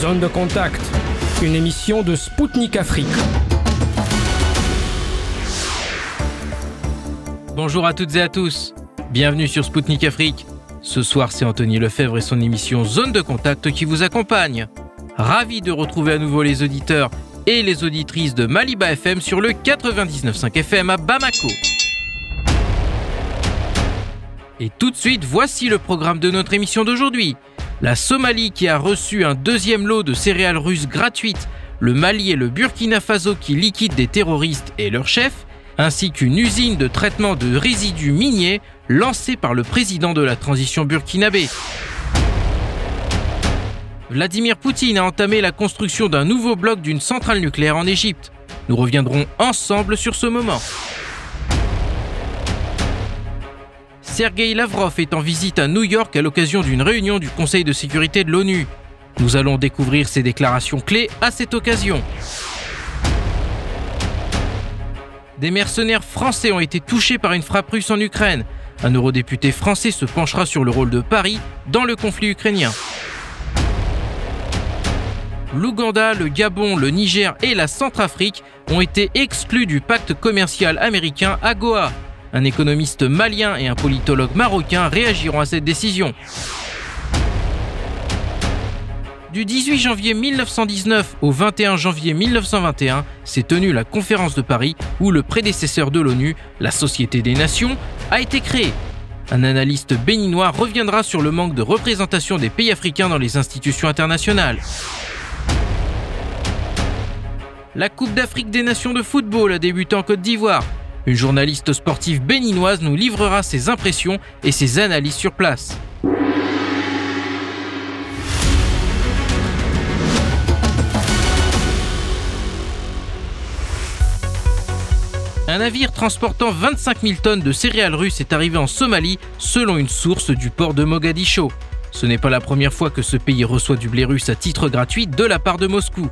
Zone de contact, une émission de Spoutnik Afrique. Bonjour à toutes et à tous. Bienvenue sur Spoutnik Afrique. Ce soir, c'est Anthony Lefebvre et son émission Zone de contact qui vous accompagne. Ravi de retrouver à nouveau les auditeurs et les auditrices de Maliba FM sur le 99.5 FM à Bamako. Et tout de suite, voici le programme de notre émission d'aujourd'hui. La Somalie qui a reçu un deuxième lot de céréales russes gratuites, le Mali et le Burkina Faso qui liquident des terroristes et leurs chefs, ainsi qu'une usine de traitement de résidus miniers lancée par le président de la transition burkinabé. Vladimir Poutine a entamé la construction d'un nouveau bloc d'une centrale nucléaire en Égypte. Nous reviendrons ensemble sur ce moment. Sergei Lavrov est en visite à New York à l'occasion d'une réunion du Conseil de sécurité de l'ONU. Nous allons découvrir ses déclarations clés à cette occasion. Des mercenaires français ont été touchés par une frappe russe en Ukraine. Un eurodéputé français se penchera sur le rôle de Paris dans le conflit ukrainien. L'Ouganda, le Gabon, le Niger et la Centrafrique ont été exclus du pacte commercial américain AGOA. Un économiste malien et un politologue marocain réagiront à cette décision. Du 18 janvier 1919 au 21 janvier 1921 s'est tenue la conférence de Paris où le prédécesseur de l'ONU, la Société des Nations, a été créé. Un analyste béninois reviendra sur le manque de représentation des pays africains dans les institutions internationales. La Coupe d'Afrique des Nations de football a débuté en Côte d'Ivoire. Une journaliste sportive béninoise nous livrera ses impressions et ses analyses sur place. Un navire transportant 25 000 tonnes de céréales russes est arrivé en Somalie selon une source du port de Mogadiscio. Ce n'est pas la première fois que ce pays reçoit du blé russe à titre gratuit de la part de Moscou.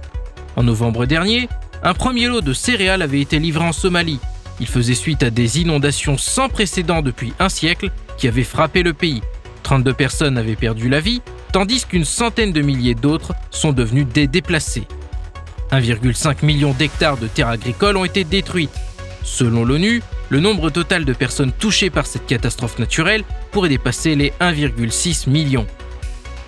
En novembre dernier, un premier lot de céréales avait été livré en Somalie. Il faisait suite à des inondations sans précédent depuis un siècle qui avaient frappé le pays. 32 personnes avaient perdu la vie, tandis qu'une centaine de milliers d'autres sont devenus des déplacés. 1,5 million d'hectares de terres agricoles ont été détruites. Selon l'ONU, le nombre total de personnes touchées par cette catastrophe naturelle pourrait dépasser les 1,6 millions.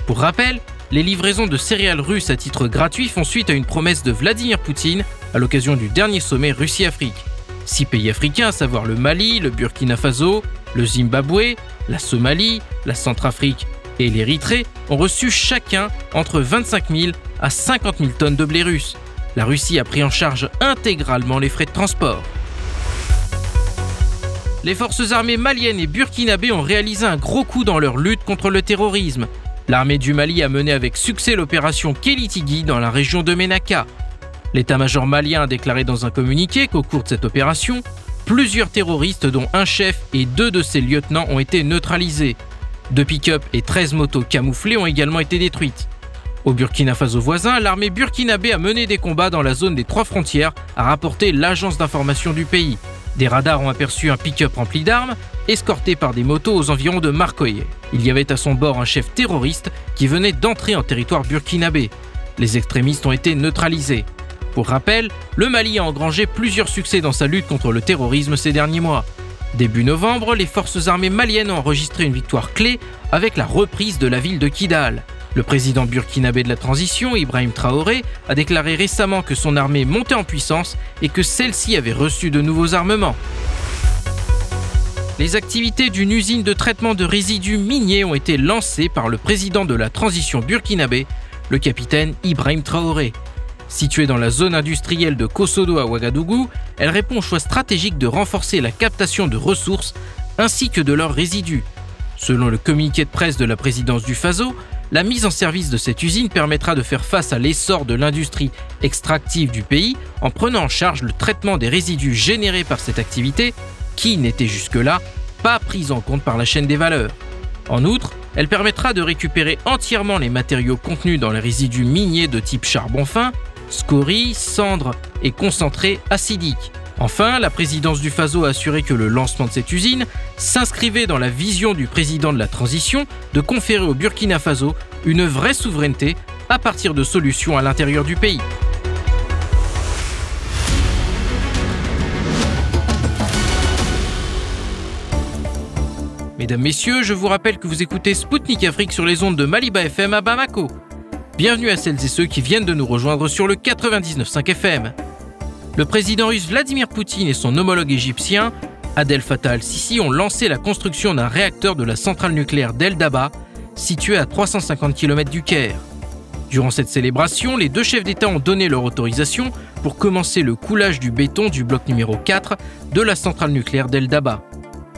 Pour rappel, les livraisons de céréales russes à titre gratuit font suite à une promesse de Vladimir Poutine à l'occasion du dernier sommet Russie-Afrique. Six pays africains, à savoir le Mali, le Burkina Faso, le Zimbabwe, la Somalie, la Centrafrique et l'Érythrée, ont reçu chacun entre 25 000 à 50 000 tonnes de blé russe. La Russie a pris en charge intégralement les frais de transport. Les forces armées maliennes et burkinabées ont réalisé un gros coup dans leur lutte contre le terrorisme. L'armée du Mali a mené avec succès l'opération Kelitigui dans la région de Menaka. L'état-major malien a déclaré dans un communiqué qu'au cours de cette opération, plusieurs terroristes, dont un chef et deux de ses lieutenants, ont été neutralisés. Deux pick-up et 13 motos camouflées ont également été détruites. Au Burkina Faso voisin, l'armée burkinabé a mené des combats dans la zone des trois frontières, a rapporté l'agence d'information du pays. Des radars ont aperçu un pick-up rempli d'armes, escorté par des motos aux environs de Marcoye. Il y avait à son bord un chef terroriste qui venait d'entrer en territoire burkinabé. Les extrémistes ont été neutralisés. Pour rappel, le Mali a engrangé plusieurs succès dans sa lutte contre le terrorisme ces derniers mois. Début novembre, les forces armées maliennes ont enregistré une victoire clé avec la reprise de la ville de Kidal. Le président burkinabé de la transition, Ibrahim Traoré, a déclaré récemment que son armée montait en puissance et que celle-ci avait reçu de nouveaux armements. Les activités d'une usine de traitement de résidus miniers ont été lancées par le président de la transition burkinabé, le capitaine Ibrahim Traoré. Située dans la zone industrielle de Kosodo à Ouagadougou, elle répond au choix stratégique de renforcer la captation de ressources ainsi que de leurs résidus. Selon le communiqué de presse de la présidence du FASO, la mise en service de cette usine permettra de faire face à l'essor de l'industrie extractive du pays en prenant en charge le traitement des résidus générés par cette activité qui n'était jusque-là pas prise en compte par la chaîne des valeurs. En outre, elle permettra de récupérer entièrement les matériaux contenus dans les résidus miniers de type charbon fin, scories, cendres et concentrés acidiques. Enfin, la présidence du FASO a assuré que le lancement de cette usine s'inscrivait dans la vision du président de la transition de conférer au Burkina Faso une vraie souveraineté à partir de solutions à l'intérieur du pays. Mesdames, Messieurs, je vous rappelle que vous écoutez Spoutnik Afrique sur les ondes de Maliba FM à Bamako. Bienvenue à celles et ceux qui viennent de nous rejoindre sur le 99.5 FM. Le président russe Vladimir Poutine et son homologue égyptien, Adel Fattah al-Sisi, ont lancé la construction d'un réacteur de la centrale nucléaire d'El Daba, située à 350 km du Caire. Durant cette célébration, les deux chefs d'État ont donné leur autorisation pour commencer le coulage du béton du bloc numéro 4 de la centrale nucléaire d'El Daba.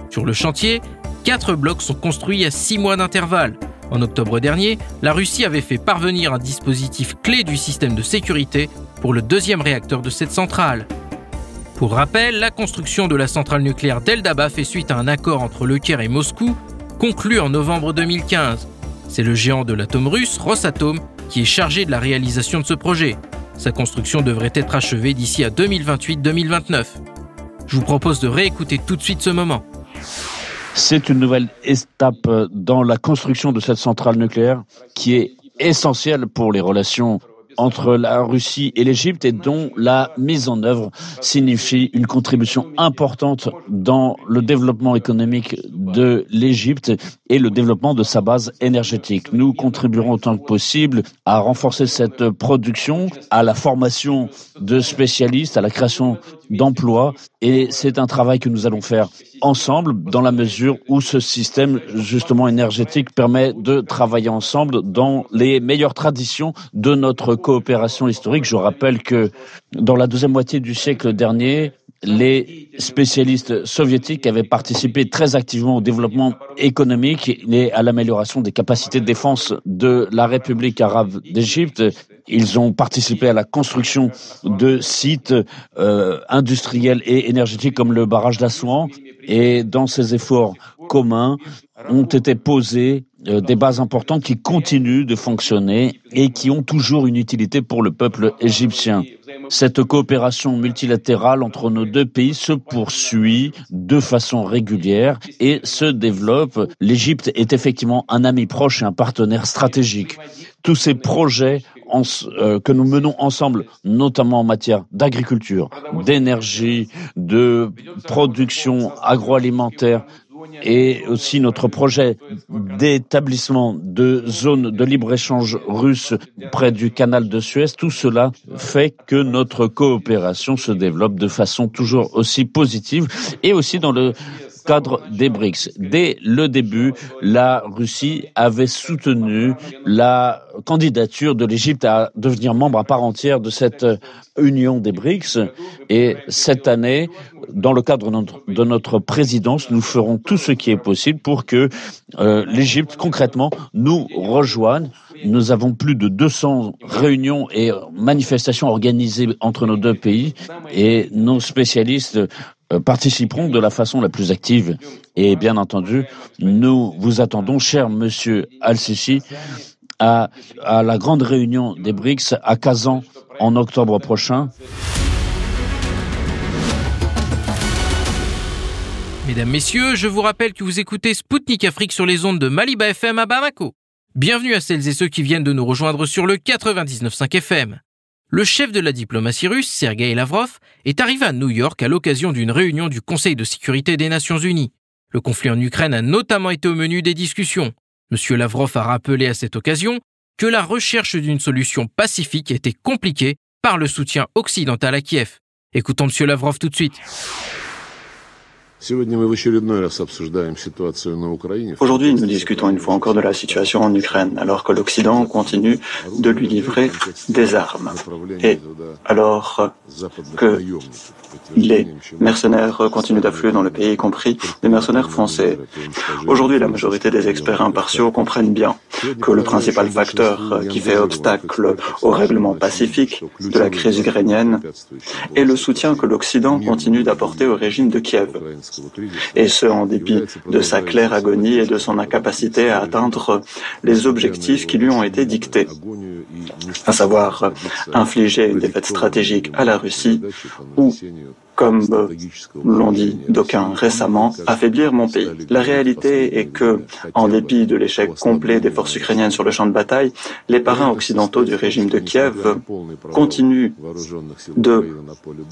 Sur le chantier, Quatre blocs sont construits à six mois d'intervalle. En octobre dernier, la Russie avait fait parvenir un dispositif clé du système de sécurité pour le deuxième réacteur de cette centrale. Pour rappel, la construction de la centrale nucléaire d'Eldaba fait suite à un accord entre Le Caire et Moscou, conclu en novembre 2015. C'est le géant de l'atome russe, Rosatom, qui est chargé de la réalisation de ce projet. Sa construction devrait être achevée d'ici à 2028-2029. Je vous propose de réécouter tout de suite ce moment. C'est une nouvelle étape dans la construction de cette centrale nucléaire qui est essentielle pour les relations entre la Russie et l'Égypte et dont la mise en œuvre signifie une contribution importante dans le développement économique de l'Égypte et le développement de sa base énergétique. Nous contribuerons autant que possible à renforcer cette production, à la formation de spécialistes, à la création d'emplois et c'est un travail que nous allons faire ensemble dans la mesure où ce système justement énergétique permet de travailler ensemble dans les meilleures traditions de notre coopération historique. Je rappelle que dans la deuxième moitié du siècle dernier, les spécialistes soviétiques avaient participé très activement au développement économique et à l'amélioration des capacités de défense de la République arabe d'Égypte. Ils ont participé à la construction de sites euh, industriels et énergétiques comme le barrage d'Assouan. Et dans ces efforts communs ont été posées euh, des bases importantes qui continuent de fonctionner et qui ont toujours une utilité pour le peuple égyptien. Cette coopération multilatérale entre nos deux pays se poursuit de façon régulière et se développe. L'Égypte est effectivement un ami proche et un partenaire stratégique. Tous ces projets euh, que nous menons ensemble, notamment en matière d'agriculture, d'énergie, de production agroalimentaire, et aussi notre projet d'établissement de zones de libre-échange russe près du canal de Suez, tout cela fait que notre coopération se développe de façon toujours aussi positive et aussi dans le cadre des BRICS. Dès le début, la Russie avait soutenu la candidature de l'Égypte à devenir membre à part entière de cette union des BRICS. Et cette année, dans le cadre de notre, présidence, nous ferons tout ce qui est possible pour que euh, l'Égypte, concrètement, nous rejoigne. Nous avons plus de 200 réunions et manifestations organisées entre nos deux pays et nos spécialistes participeront de la façon la plus active. Et bien entendu, nous vous attendons, cher monsieur Al-Sisi, à, à, la grande réunion des BRICS à Kazan en octobre prochain. Mesdames, Messieurs, je vous rappelle que vous écoutez Spoutnik Afrique sur les ondes de Maliba FM à Bamako. Bienvenue à celles et ceux qui viennent de nous rejoindre sur le 99.5 FM le chef de la diplomatie russe, Sergei Lavrov, est arrivé à New York à l'occasion d'une réunion du Conseil de sécurité des Nations Unies. Le conflit en Ukraine a notamment été au menu des discussions. M. Lavrov a rappelé à cette occasion que la recherche d'une solution pacifique était compliquée par le soutien occidental à Kiev. Écoutons M. Lavrov tout de suite. Aujourd'hui, nous discutons une fois encore de la situation en Ukraine, alors que l'Occident continue de lui livrer des armes. Et alors que les mercenaires continuent d'affluer dans le pays, y compris les mercenaires français. Aujourd'hui, la majorité des experts impartiaux comprennent bien que le principal facteur qui fait obstacle au règlement pacifique de la crise ukrainienne est le soutien que l'Occident continue d'apporter au régime de Kiev. Et ce, en dépit de sa claire agonie et de son incapacité à atteindre les objectifs qui lui ont été dictés, à savoir infliger une défaite stratégique à la Russie ou comme l'ont dit d'aucuns récemment, affaiblir mon pays. La réalité est que, en dépit de l'échec complet des forces ukrainiennes sur le champ de bataille, les parrains occidentaux du régime de Kiev continuent de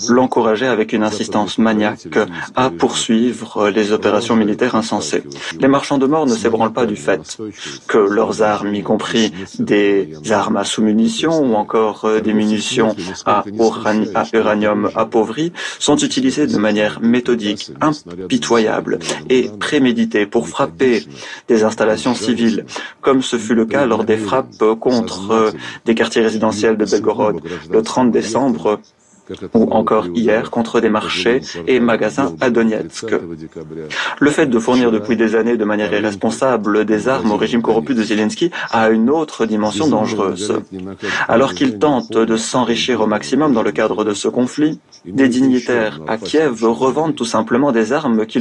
l'encourager avec une insistance maniaque à poursuivre les opérations militaires insensées. Les marchands de mort ne s'ébranlent pas du fait que leurs armes, y compris des armes à sous-munitions ou encore euh, des munitions à, uranium appauvri, sont utilisées de manière méthodique, impitoyable et préméditée pour frapper des installations civiles, comme ce fut le cas lors des frappes contre euh, des quartiers résidentiels de Belgorod le 30 décembre ou encore hier contre des marchés et magasins à Donetsk. Le fait de fournir depuis des années de manière irresponsable des armes au régime corrompu de Zelensky a une autre dimension dangereuse. Alors qu'il tente de s'enrichir au maximum dans le cadre de ce conflit, des dignitaires à Kiev revendent tout simplement des armes qui,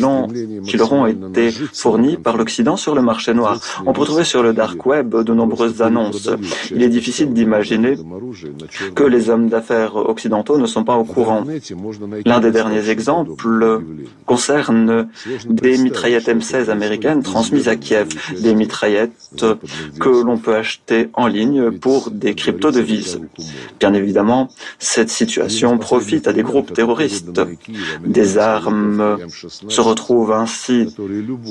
qui leur ont été fournies par l'Occident sur le marché noir. On peut trouver sur le dark web de nombreuses annonces. Il est difficile d'imaginer que les hommes d'affaires occidentaux ne sont pas au courant. L'un des derniers exemples concerne des mitraillettes M16 américaines transmises à Kiev, des mitraillettes que l'on peut acheter en ligne pour des crypto-devises. Bien évidemment, cette situation profite à des groupes terroristes. Des armes se retrouvent ainsi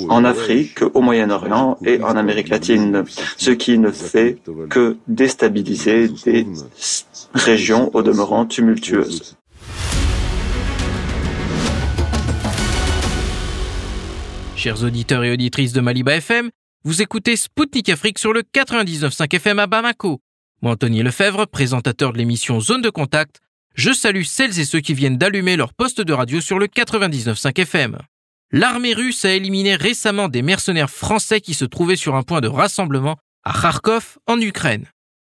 en Afrique, au Moyen-Orient et en Amérique latine, ce qui ne fait que déstabiliser des région au demeurant tumultueuse. Chers auditeurs et auditrices de Maliba FM, vous écoutez Spoutnik Afrique sur le 99.5 FM à Bamako. Moi, Anthony Lefebvre, présentateur de l'émission Zone de Contact, je salue celles et ceux qui viennent d'allumer leur poste de radio sur le 99.5 FM. L'armée russe a éliminé récemment des mercenaires français qui se trouvaient sur un point de rassemblement à Kharkov, en Ukraine.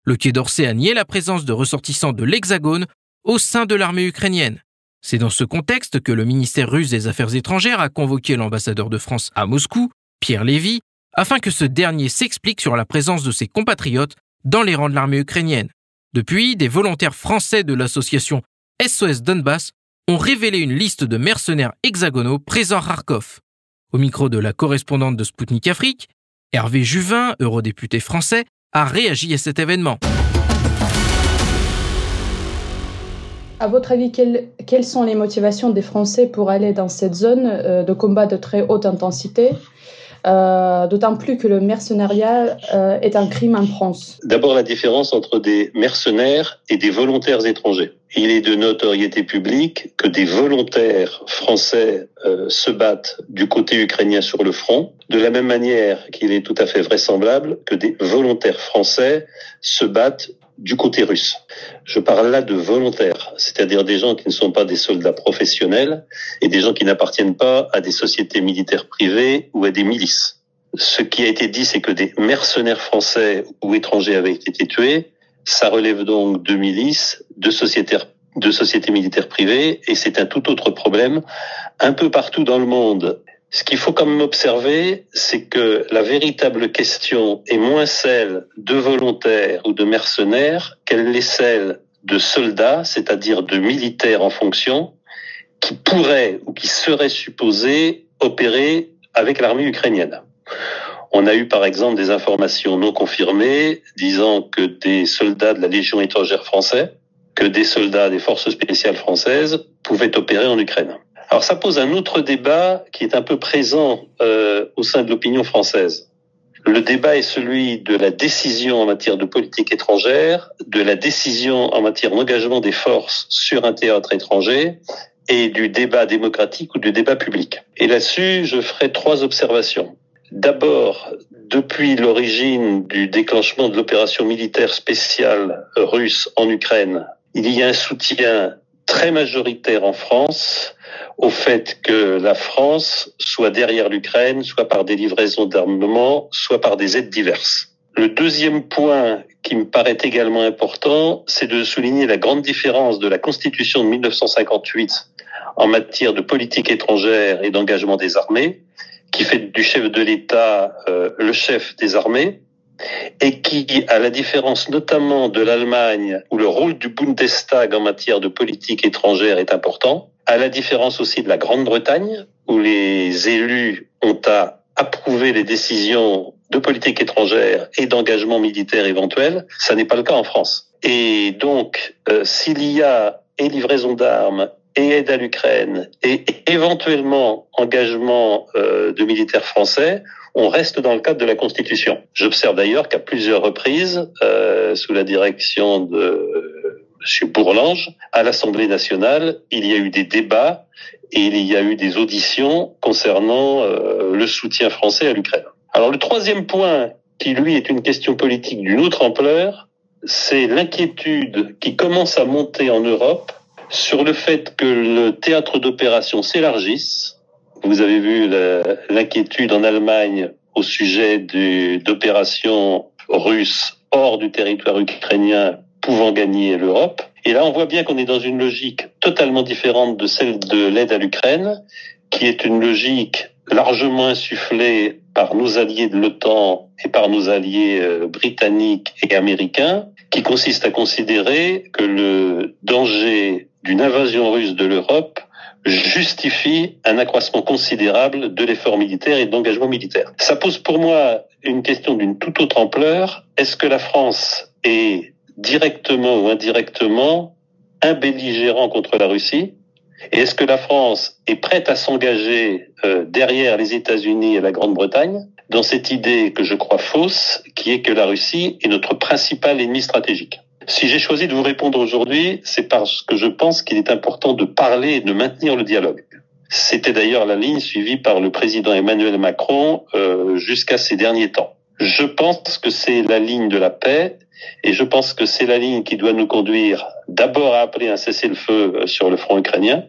Le Quai d'Orsay a nié la présence de ressortissants de l'Hexagone au sein de l'armée ukrainienne. C'est dans ce contexte que le ministère russe des Affaires étrangères a convoqué l'ambassadeur de France à Moscou, Pierre Lévy, afin que ce dernier s'explique sur la présence de ses compatriotes dans les rangs de l'armée ukrainienne. Depuis, des volontaires français de l'association SOS Donbass ont révélé une liste de mercenaires hexagonaux présents à Kharkov. Au micro de la correspondante de Sputnik Afrique, Hervé Juvin, eurodéputé français, a réagi à cet événement. À votre avis, quelles, quelles, sont les motivations des Français pour aller dans cette zone euh, de combat de très haute intensité? Euh, D'autant plus que le mercenariat euh, est un crime en France. D'abord, la différence entre des mercenaires et des volontaires étrangers. Il est de notoriété publique que des volontaires français euh, se battent du côté ukrainien sur le front, de la même manière qu'il est tout à fait vraisemblable que des volontaires français se battent du côté russe. Je parle là de volontaires, c'est-à-dire des gens qui ne sont pas des soldats professionnels et des gens qui n'appartiennent pas à des sociétés militaires privées ou à des milices. Ce qui a été dit, c'est que des mercenaires français ou étrangers avaient été tués, ça relève donc de milices, de sociétés, de sociétés militaires privées, et c'est un tout autre problème. Un peu partout dans le monde, ce qu'il faut quand même observer, c'est que la véritable question est moins celle de volontaires ou de mercenaires qu'elle est celle de soldats, c'est-à-dire de militaires en fonction, qui pourraient ou qui seraient supposés opérer avec l'armée ukrainienne. On a eu par exemple des informations non confirmées disant que des soldats de la Légion étrangère française, que des soldats des forces spéciales françaises pouvaient opérer en Ukraine. Alors ça pose un autre débat qui est un peu présent euh, au sein de l'opinion française. Le débat est celui de la décision en matière de politique étrangère, de la décision en matière d'engagement des forces sur un théâtre étranger et du débat démocratique ou du débat public. Et là-dessus, je ferai trois observations. D'abord, depuis l'origine du déclenchement de l'opération militaire spéciale russe en Ukraine, il y a un soutien très majoritaire en France au fait que la France soit derrière l'Ukraine, soit par des livraisons d'armement, soit par des aides diverses. Le deuxième point qui me paraît également important, c'est de souligner la grande différence de la Constitution de 1958 en matière de politique étrangère et d'engagement des armées qui fait du chef de l'État euh, le chef des armées et qui, à la différence notamment de l'Allemagne, où le rôle du Bundestag en matière de politique étrangère est important, à la différence aussi de la Grande-Bretagne, où les élus ont à approuver les décisions de politique étrangère et d'engagement militaire éventuel, ça n'est pas le cas en France. Et donc, euh, s'il y a et livraison d'armes et aide à l'Ukraine et éventuellement engagement euh, de militaires français, on reste dans le cadre de la Constitution. J'observe d'ailleurs qu'à plusieurs reprises, euh, sous la direction de M. Bourlange, à l'Assemblée nationale, il y a eu des débats et il y a eu des auditions concernant euh, le soutien français à l'Ukraine. Alors le troisième point, qui lui est une question politique d'une autre ampleur, c'est l'inquiétude qui commence à monter en Europe sur le fait que le théâtre d'opération s'élargisse. Vous avez vu l'inquiétude en Allemagne au sujet d'opérations russes hors du territoire ukrainien pouvant gagner l'Europe. Et là, on voit bien qu'on est dans une logique totalement différente de celle de l'aide à l'Ukraine, qui est une logique largement insufflée par nos alliés de l'OTAN et par nos alliés euh, britanniques et américains, qui consiste à considérer que le danger d'une invasion russe de l'Europe justifie un accroissement considérable de l'effort militaire et de l'engagement militaire. Ça pose pour moi une question d'une toute autre ampleur. Est-ce que la France est directement ou indirectement un belligérant contre la Russie? Et est-ce que la France est prête à s'engager euh, derrière les États-Unis et la Grande-Bretagne dans cette idée que je crois fausse, qui est que la Russie est notre principal ennemi stratégique? Si j'ai choisi de vous répondre aujourd'hui, c'est parce que je pense qu'il est important de parler et de maintenir le dialogue. C'était d'ailleurs la ligne suivie par le président Emmanuel Macron euh, jusqu'à ces derniers temps. Je pense que c'est la ligne de la paix et je pense que c'est la ligne qui doit nous conduire d'abord à appeler un cessez-le-feu euh, sur le front ukrainien,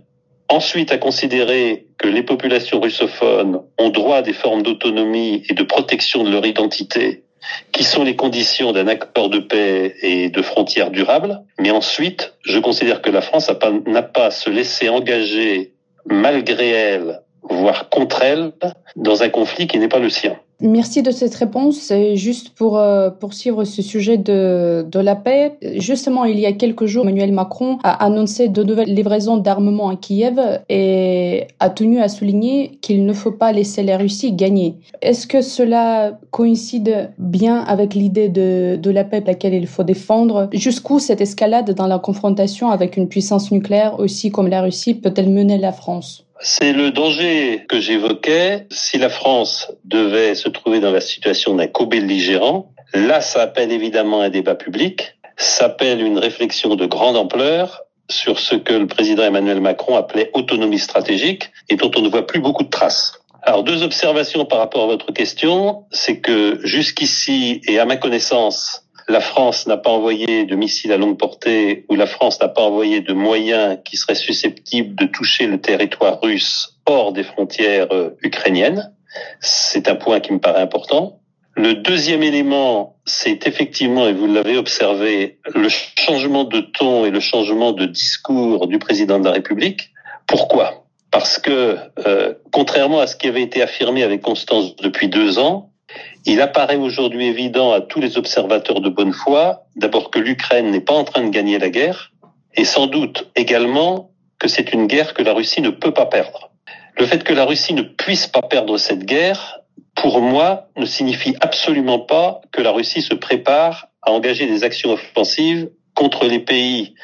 ensuite à considérer que les populations russophones ont droit à des formes d'autonomie et de protection de leur identité qui sont les conditions d'un accord de paix et de frontières durables. Mais ensuite, je considère que la France n'a pas, à se laisser engager malgré elle, voire contre elle, dans un conflit qui n'est pas le sien. Merci de cette réponse. Juste pour euh, poursuivre ce sujet de, de la paix, justement, il y a quelques jours, Emmanuel Macron a annoncé de nouvelles livraisons d'armement à Kiev et a tenu à souligner qu'il ne faut pas laisser la Russie gagner. Est-ce que cela coïncide bien avec l'idée de, de la paix laquelle il faut défendre? Jusqu'où cette escalade dans la confrontation avec une puissance nucléaire aussi comme la Russie peut-elle mener la France? C'est le danger que j'évoquais. Si la France devait se trouver dans la situation d'un co-belligérant, là, ça appelle évidemment un débat public, ça appelle une réflexion de grande ampleur sur ce que le président Emmanuel Macron appelait autonomie stratégique et dont on ne voit plus beaucoup de traces. Alors deux observations par rapport à votre question, c'est que jusqu'ici et à ma connaissance, la France n'a pas envoyé de missiles à longue portée ou la France n'a pas envoyé de moyens qui seraient susceptibles de toucher le territoire russe hors des frontières euh, ukrainiennes. C'est un point qui me paraît important. Le deuxième élément, c'est effectivement, et vous l'avez observé, le changement de ton et le changement de discours du président de la République. Pourquoi? Parce que, euh, contrairement à ce qui avait été affirmé avec constance depuis deux ans, il apparaît aujourd'hui évident à tous les observateurs de bonne foi, d'abord que l'Ukraine n'est pas en train de gagner la guerre, et sans doute également que c'est une guerre que la Russie ne peut pas perdre. Le fait que la Russie ne puisse pas perdre cette guerre, pour moi, ne signifie absolument pas que la Russie se prépare à engager des actions offensives contre les pays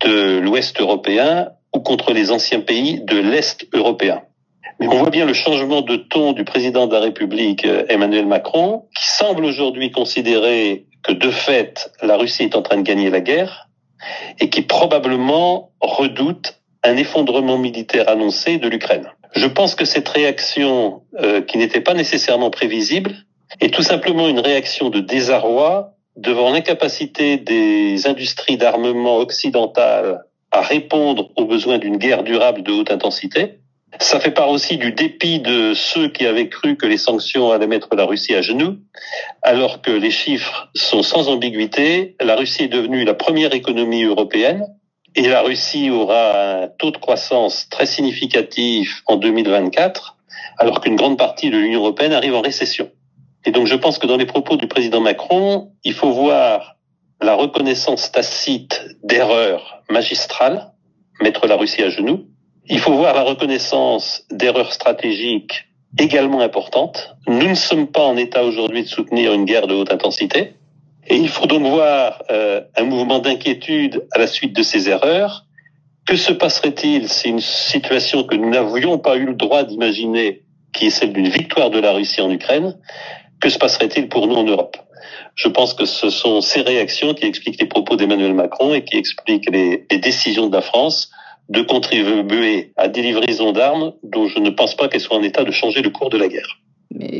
de l'Ouest européen ou contre les anciens pays de l'Est européen. On voit bien le changement de ton du président de la République, euh, Emmanuel Macron, qui semble aujourd'hui considérer que de fait, la Russie est en train de gagner la guerre et qui probablement redoute un effondrement militaire annoncé de l'Ukraine. Je pense que cette réaction, euh, qui n'était pas nécessairement prévisible, est tout simplement une réaction de désarroi devant l'incapacité des industries d'armement occidentales à répondre aux besoins d'une guerre durable de haute intensité, ça fait part aussi du dépit de ceux qui avaient cru que les sanctions allaient mettre la Russie à genoux, alors que les chiffres sont sans ambiguïté. La Russie est devenue la première économie européenne et la Russie aura un taux de croissance très significatif en 2024, alors qu'une grande partie de l'Union européenne arrive en récession. Et donc je pense que dans les propos du président Macron, il faut voir la reconnaissance tacite d'erreurs magistrales, mettre la Russie à genoux, Il faut voir la reconnaissance d'erreurs stratégiques également importantes. Nous ne sommes pas en état aujourd'hui de soutenir une guerre de haute intensité. Et il faut donc voir euh, un mouvement d'inquiétude à la suite de ces erreurs. Que se passerait-il si une situation que nous n'avions pas eu le droit d'imaginer, qui est celle d'une victoire de la Russie en Ukraine, que se passerait-il pour nous en Europe? Je pense que ce sont ces réactions qui expliquent les propos d'Emmanuel Macron et qui expliquent les, les décisions de la France de contribuer à des livraisons d'armes dont je ne pense pas qu'elles soient en état de changer le cours de la guerre.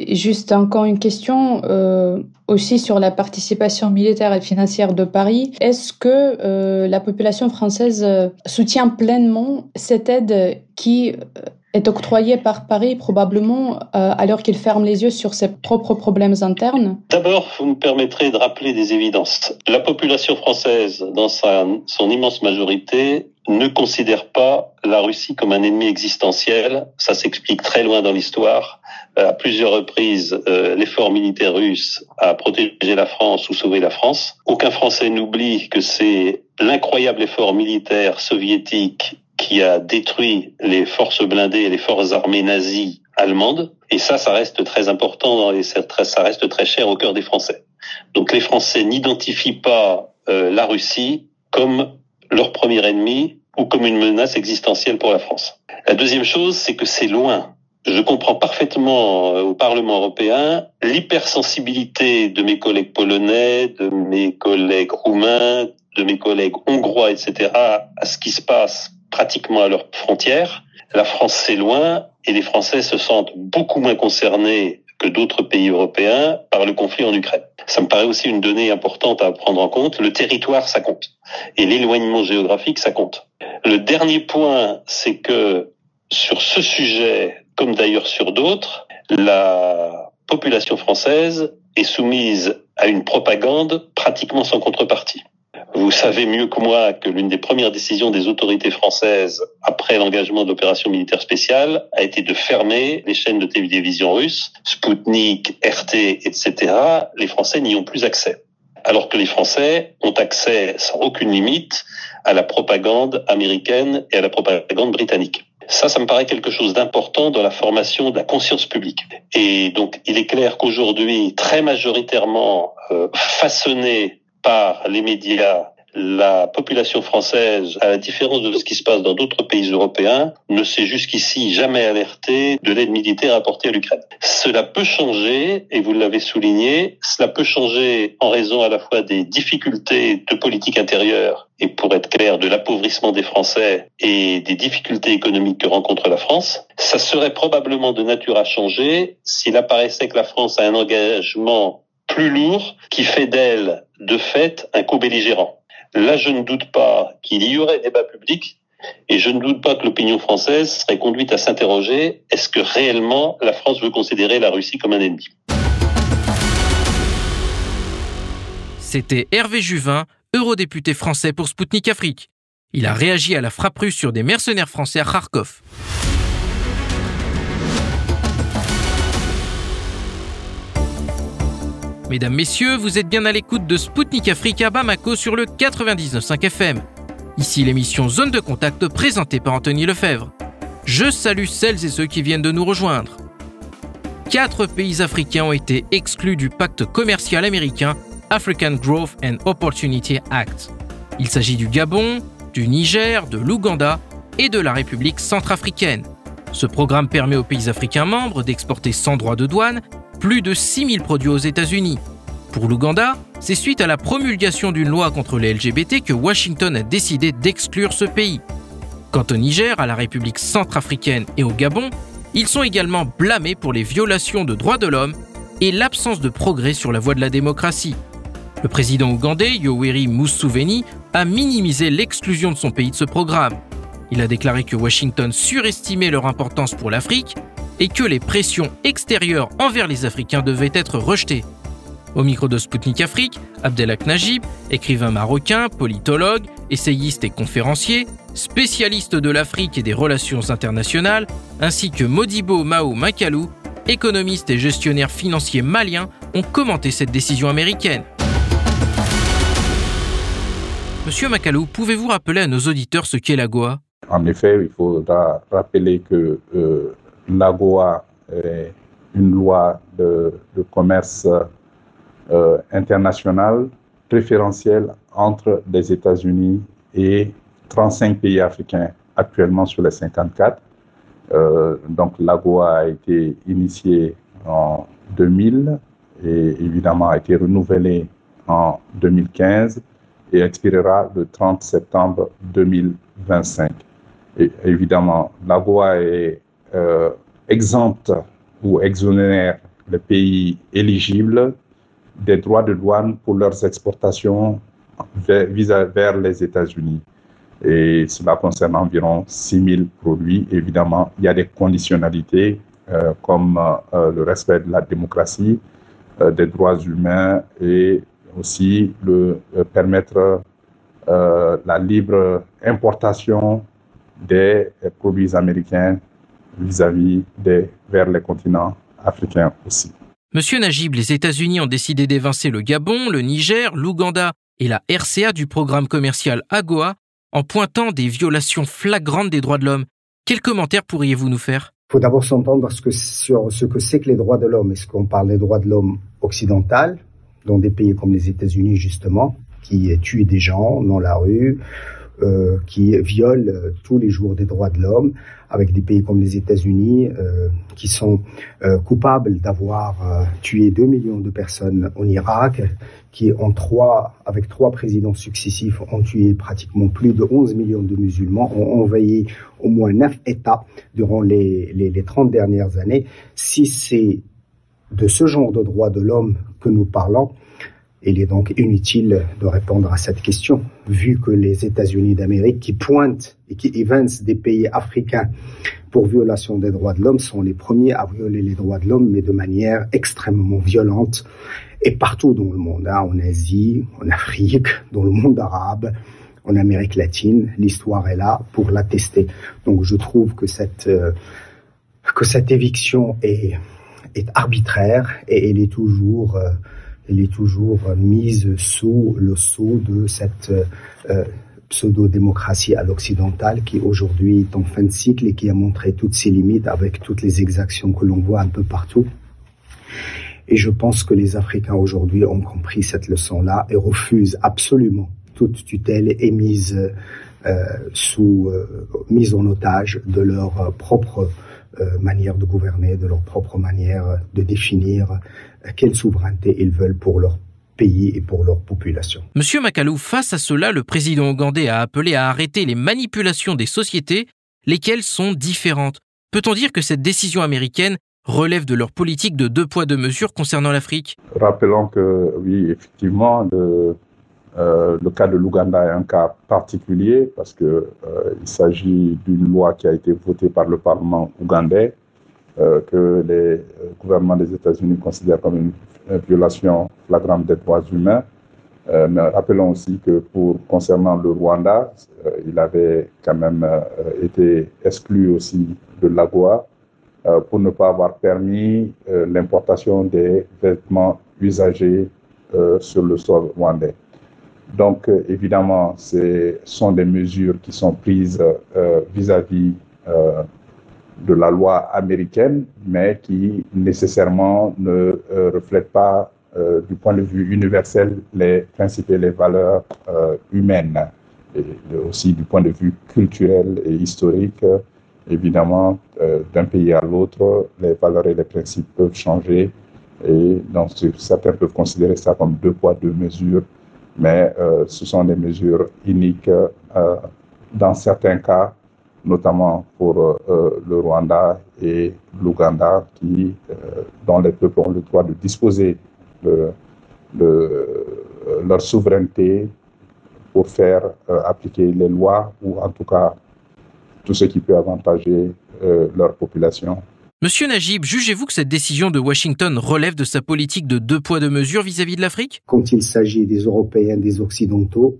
Juste encore une question euh, aussi sur la participation militaire et financière de Paris. Est-ce que euh, la population française euh, soutient pleinement cette aide qui euh, est octroyée par Paris probablement euh, alors qu'il ferme les yeux sur ses propres problèmes internes D'abord, vous me permettrez de rappeler des évidences. La population française, dans sa, son immense majorité, ne considère pas la Russie comme un ennemi existentiel. Ça s'explique très loin dans l'histoire. Euh, à plusieurs reprises, euh, l'effort militaire russe a protégé la France ou sauvé la France. Aucun Français n'oublie que c'est l'incroyable effort militaire soviétique qui a détruit les forces blindées et les forces armées nazies allemandes. Et ça, ça reste très important et ça reste très cher au cœur des Français. Donc les Français n'identifient pas euh, la Russie comme leur premier ennemi ou comme une menace existentielle pour la France. La deuxième chose, c'est que c'est loin. Je comprends parfaitement euh, au Parlement européen l'hypersensibilité de mes collègues polonais, de mes collègues roumains, de mes collègues hongrois, etc., à ce qui se passe pratiquement à leurs frontières. La France, c'est loin et les Français se sentent beaucoup moins concernés que d'autres pays européens par le conflit en Ukraine. Ça me paraît aussi une donnée importante à prendre en compte. Le territoire, ça compte. Et l'éloignement géographique, ça compte. Le dernier point, c'est que sur ce sujet, comme d'ailleurs sur d'autres, la population française est soumise à une propagande pratiquement sans contrepartie. Vous savez mieux que moi que l'une des premières décisions des autorités françaises après l'engagement de l'opération militaire spéciale a été de fermer les chaînes de télévision russes, Sputnik, RT, etc. Les Français n'y ont plus accès. Alors que les Français ont accès sans aucune limite à la propagande américaine et à la propagande britannique. Ça, ça me paraît quelque chose d'important dans la formation de la conscience publique. Et donc, il est clair qu'aujourd'hui, très majoritairement euh, façonné par les médias, la population française, à la différence de ce qui se passe dans d'autres pays européens, ne s'est jusqu'ici jamais alertée de l'aide militaire apportée à l'Ukraine. Cela peut changer, et vous l'avez souligné, cela peut changer en raison à la fois des difficultés de politique intérieure et pour être clair, de l'appauvrissement des Français et des difficultés économiques que rencontre la France. Ça serait probablement de nature à changer s'il apparaissait que la France a un engagement plus lourd qui fait d'elle, de fait, un co-belligérant. Là, je ne doute pas qu'il y aurait débat public et je ne doute pas que l'opinion française serait conduite à s'interroger est-ce que réellement la France veut considérer la Russie comme un ennemi? C'était Hervé Juvin, eurodéputé français pour Spoutnik Afrique. Il a réagi à la frappe russe sur des mercenaires français à Kharkov. Mesdames, Messieurs, vous êtes bien à l'écoute de Spoutnik Afrique à Bamako sur le 99.5 FM. Ici l'émission Zone de Contact présentée par Anthony Lefebvre. Je salue celles et ceux qui viennent de nous rejoindre. Quatre pays africains ont été exclus du pacte commercial américain African Growth and Opportunity Act. Il s'agit du Gabon, du Niger, de l'Ouganda et de la République centrafricaine. Ce programme permet aux pays africains membres d'exporter sans droit de douane plus de 6000 produits aux États-Unis. Pour l'Ouganda, c'est suite à la promulgation d'une loi contre les LGBT que Washington a décidé d'exclure ce pays. Quant au Niger, à la République centrafricaine et au Gabon, ils sont également blâmés pour les violations de droits de l'homme et l'absence de progrès sur la voie de la démocratie. Le président ougandais Yoweri Museveni a minimisé l'exclusion de son pays de ce programme. Il a déclaré que Washington surestimait leur importance pour l'Afrique et que les pressions extérieures envers les Africains devaient être rejetées. Au micro de Spoutnik Afrique, Abdelak Najib, écrivain marocain, politologue, essayiste et conférencier, spécialiste de l'Afrique et des relations internationales, ainsi que Modibo Mao Makalou, économiste et gestionnaire financier malien, ont commenté cette décision américaine. Monsieur Makalou, pouvez-vous rappeler à nos auditeurs ce qu'est la GOA? En effet, il faudra rappeler que euh, l'AGOA est une loi de, commerce euh, international préférentielle entre les États-Unis et 35 pays africains actuellement sur les 54. Euh, donc l'AGOA a été initiée en 2000 et évidemment a été renouvelée en 2015 et expirera le 30 septembre 2025. Et évidemment, l'AGOA est euh, exempte ou exonère les pays éligibles des droits de douane pour leurs exportations vers, vers les États-Unis. Et cela concerne environ 6 000 produits. Évidemment, il y a des conditionnalités euh, comme euh, le respect de la démocratie, des droits humains et aussi le, permettre la libre importation des produits américains vis-à-vis des, vers les continents africains aussi. Monsieur Najib, les États-Unis ont décidé d'évincer le Gabon, le Niger, l'Ouganda et la RCA du programme commercial AGOA en pointant des violations flagrantes des droits de l'homme. Quels commentaires pourriez-vous nous faire? Il faut d'abord s'entendre sur ce que c'est que les droits de l'homme. Est-ce qu'on parle des droits de l'homme occidental, dans des pays comme les États-Unis justement, qui tuent des gens dans la rue, euh, qui violent euh, tous les jours des droits de l'homme, avec des pays comme les États-Unis euh, qui sont coupables d'avoir tué 2 millions de personnes en Irak, qui en trois, avec trois présidents successifs, ont tué pratiquement plus de 11 millions de musulmans, ont envahi au moins neuf États durant les, les, les 30 dernières années. Si c'est de ce genre de droits de l'homme que nous parlons, il est donc inutile de répondre à cette question, vu que les États-Unis d'Amérique qui pointent et qui évincent des pays africains pour violation des droits de l'homme sont les premiers à violer les droits de l'homme, mais de manière extrêmement violente et partout dans le monde, hein, en Asie, en Afrique, dans le monde arabe, en Amérique latine. L'histoire est là pour l'attester. Donc je trouve que cette euh, que cette éviction est est arbitraire et elle est toujours euh, elle est toujours mise sous le sceau de cette euh, pseudo-démocratie à l'occidental qui aujourd'hui est en fin de cycle et qui a montré toutes ses limites avec toutes les exactions que l'on voit un peu partout. Et je pense que les Africains aujourd'hui ont compris cette leçon-là et refusent absolument toute tutelle et mise euh, sous euh, mise en otage de leur propre euh, manière de gouverner, de leur propre manière de définir euh, quelle souveraineté ils veulent pour leur pays et pour leur population. Monsieur Makalou, face à cela, le président ougandais a appelé à arrêter les manipulations des sociétés, lesquelles sont différentes. Peut-on dire que cette décision américaine relève de leur politique de deux poids deux mesures concernant l'Afrique? Rappelons que oui, effectivement, le, euh, le cas de l'Ouganda est un cas particulier parce qu'il euh, s'agit d'une loi qui a été votée par le Parlement ougandais euh, que les gouvernements des États-Unis considèrent comme une, violation flagrante des droits humains. mais rappelons aussi que concernant le Rwanda, il avait quand même été exclu aussi de l'AGOA pour ne pas avoir permis l'importation des vêtements usagés sur le sol rwandais. Donc, euh, évidemment, ce sont des mesures qui sont prises euh, vis-à-vis euh, de la loi américaine, mais qui nécessairement ne reflètent pas, du point de vue universel, les principes et les valeurs humaines. Et aussi du point de vue culturel et historique, évidemment, d'un pays à l'autre, les valeurs et les principes peuvent changer. Et donc, certains peuvent considérer ça comme deux poids, deux mesures mais euh, ce sont des mesures uniques euh, dans certains cas, notamment pour euh, le Rwanda et l'Ouganda, qui, dont les peuples ont le droit de disposer de, leur souveraineté pour faire appliquer les lois ou en tout cas tout ce qui peut avantager leur population. Monsieur Najib, jugez-vous que cette décision de Washington relève de sa politique de deux poids deux mesures vis-à-vis de l'Afrique? Quand il s'agit des Européens, des Occidentaux,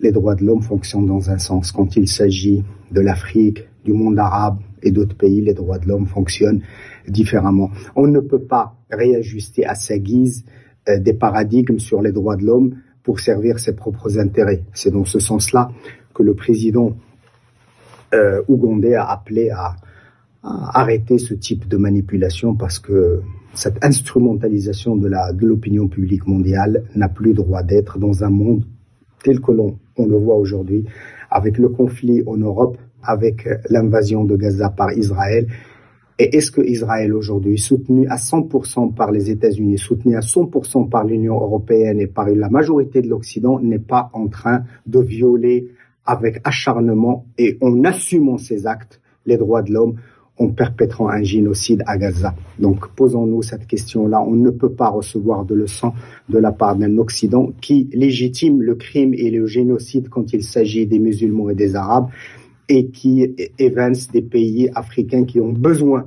les droits de l'homme fonctionnent dans un sens. Quand il s'agit de l'Afrique, du monde arabe et d'autres pays, les droits de l'homme fonctionnent différemment. On ne peut pas réajuster à sa guise euh, des paradigmes sur les droits de l'homme pour servir ses propres intérêts. C'est dans ce sens-là que le président euh, ougandais a appelé à, arrêter ce type de manipulation parce que cette instrumentalisation de la de l'opinion publique mondiale n'a plus droit d'être dans un monde tel que l'on on le voit aujourd'hui avec le conflit en Europe, avec l'invasion de Gaza par Israël. Et est-ce que Israël aujourd'hui, soutenu à 100% par les États-Unis, soutenu à 100% par l'Union européenne et par la majorité de l'Occident, n'est pas en train de violer avec acharnement et en assumant ses actes les droits de l'homme en perpétrant un génocide à Gaza. Donc posons-nous cette question-là. On ne peut pas recevoir de leçons de la part d'un Occident qui légitime le crime et le génocide quand il s'agit des musulmans et des Arabes et qui évince des pays africains qui ont besoin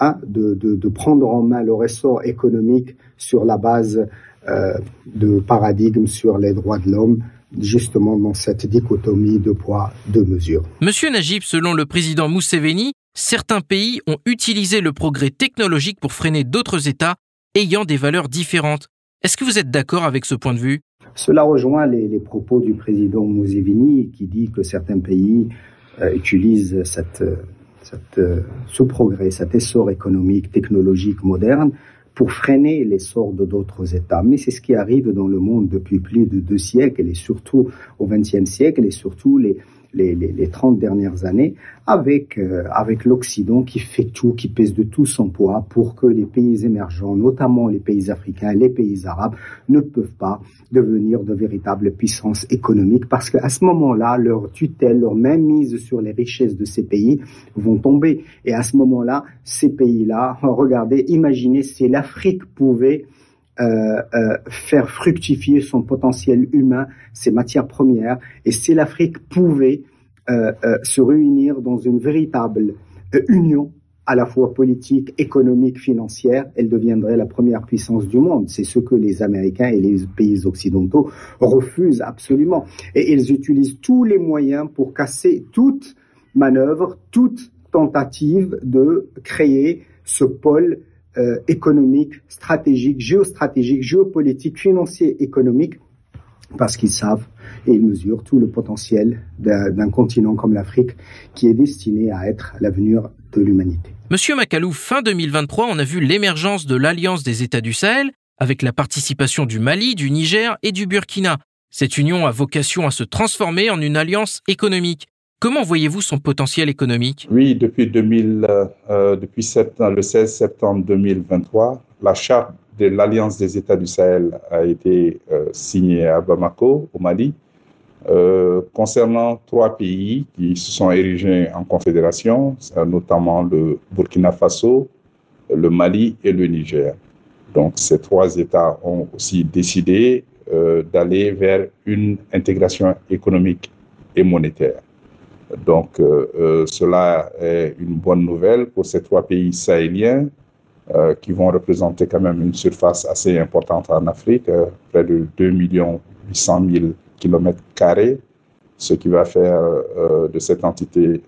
hein, de, de, de, prendre en main le ressort économique sur la base euh, de paradigmes sur les droits de l'homme, justement dans cette dichotomie de poids, de mesures. Monsieur Najib, selon le président Mousseveni, certains pays ont utilisé le progrès technologique pour freiner d'autres États ayant des valeurs différentes. Est-ce que vous êtes d'accord avec ce point de vue? Cela rejoint les, propos du président Mousseveni qui dit que certains pays euh, utilisent euh, ce progrès, cet essor économique, technologique moderne pour freiner l'essor de d'autres États. Mais c'est ce qui arrive dans le monde depuis plus de deux siècles et surtout au XXe siècle et surtout les, les, les, les 30 dernières années avec, euh, avec l'Occident qui fait tout, qui pèse de tout son poids pour que les pays émergents, notamment les pays africains, les pays arabes, ne peuvent pas devenir de véritables puissances économiques parce qu'à ce moment-là, leur tutelle, leur mainmise sur les richesses de ces pays vont tomber. Et à ce moment-là, ces pays-là, regardez, imaginez si l'Afrique pouvait euh, euh, faire fructifier son potentiel humain, ses matières premières, et si l'Afrique pouvait euh, se réunir dans une véritable union à la fois politique, économique, financière, elle deviendrait la première puissance du monde. C'est ce que les Américains et les pays occidentaux refusent absolument. Et ils utilisent tous les moyens pour casser toute manœuvre, toute tentative de créer ce pôle euh, économique, stratégique, géostratégique, géopolitique, financier, économique, parce qu'ils savent et ils mesurent tout le potentiel d'un continent comme l'Afrique qui est destiné à être l'avenir de l'humanité. Monsieur Macalou, fin 2023, on a vu l'émergence de l'Alliance des États du Sahel, avec la participation du Mali, du Niger et du Burkina. Cette union a vocation à se transformer en une alliance économique. Comment voyez-vous son potentiel économique? Oui, depuis, 2000, euh, depuis septembre, le 16 septembre 2023, la charte de l'Alliance des États du Sahel a été euh, signée à Bamako, au Mali, euh, concernant trois pays qui se sont érigés en confédération, notamment le Burkina Faso, le Mali et le Niger. Donc ces trois États ont aussi décidé d'aller vers une intégration économique et monétaire. Donc, euh, euh, cela est une bonne nouvelle pour ces trois pays sahéliens euh, qui vont représenter quand même une surface assez importante en Afrique, près de 2 800 000 kilomètres carrés, ce qui va faire de cette entité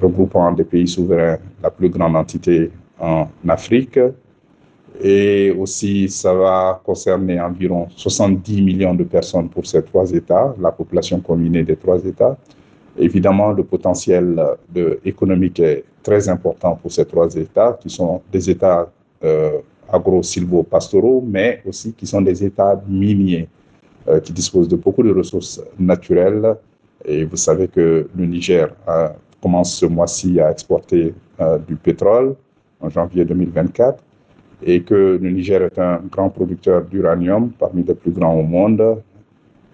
regroupant des pays souverains la plus grande entité en Afrique. Et aussi, ça va concerner environ 70 millions de personnes pour ces trois États, la population combinée des trois États. Évidemment, le potentiel de, économique est très important pour ces trois États, qui sont des États euh, agro-silvo-pastoraux, mais aussi qui sont des États miniers, euh, qui disposent de beaucoup de ressources naturelles. Et vous savez que le Niger commence ce mois-ci à exporter euh, du pétrole en janvier 2024 et que le Niger est un grand producteur d'uranium, parmi les plus grands au monde,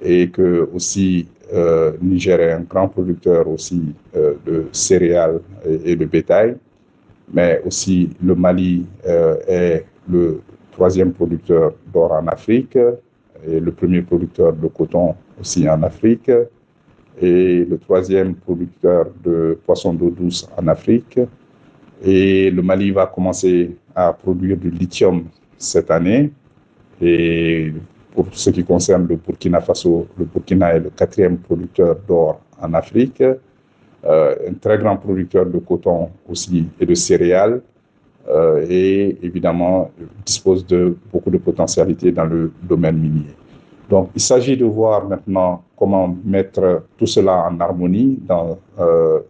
et que aussi euh, Niger est un grand producteur aussi euh, de céréales et, de bétail, mais aussi le Mali euh, est le troisième producteur d'or en Afrique et le premier producteur de coton aussi en Afrique et le troisième producteur de poissons d'eau douce en Afrique. Et le Mali va commencer à produire du lithium cette année. Et pour ce qui concerne le Burkina Faso, le Burkina est le quatrième producteur d'or en Afrique, euh, un très grand producteur de coton aussi et de céréales, euh, et évidemment dispose de beaucoup de potentialités dans le domaine minier. Donc, il s'agit de voir maintenant comment mettre tout cela en harmonie dans euh,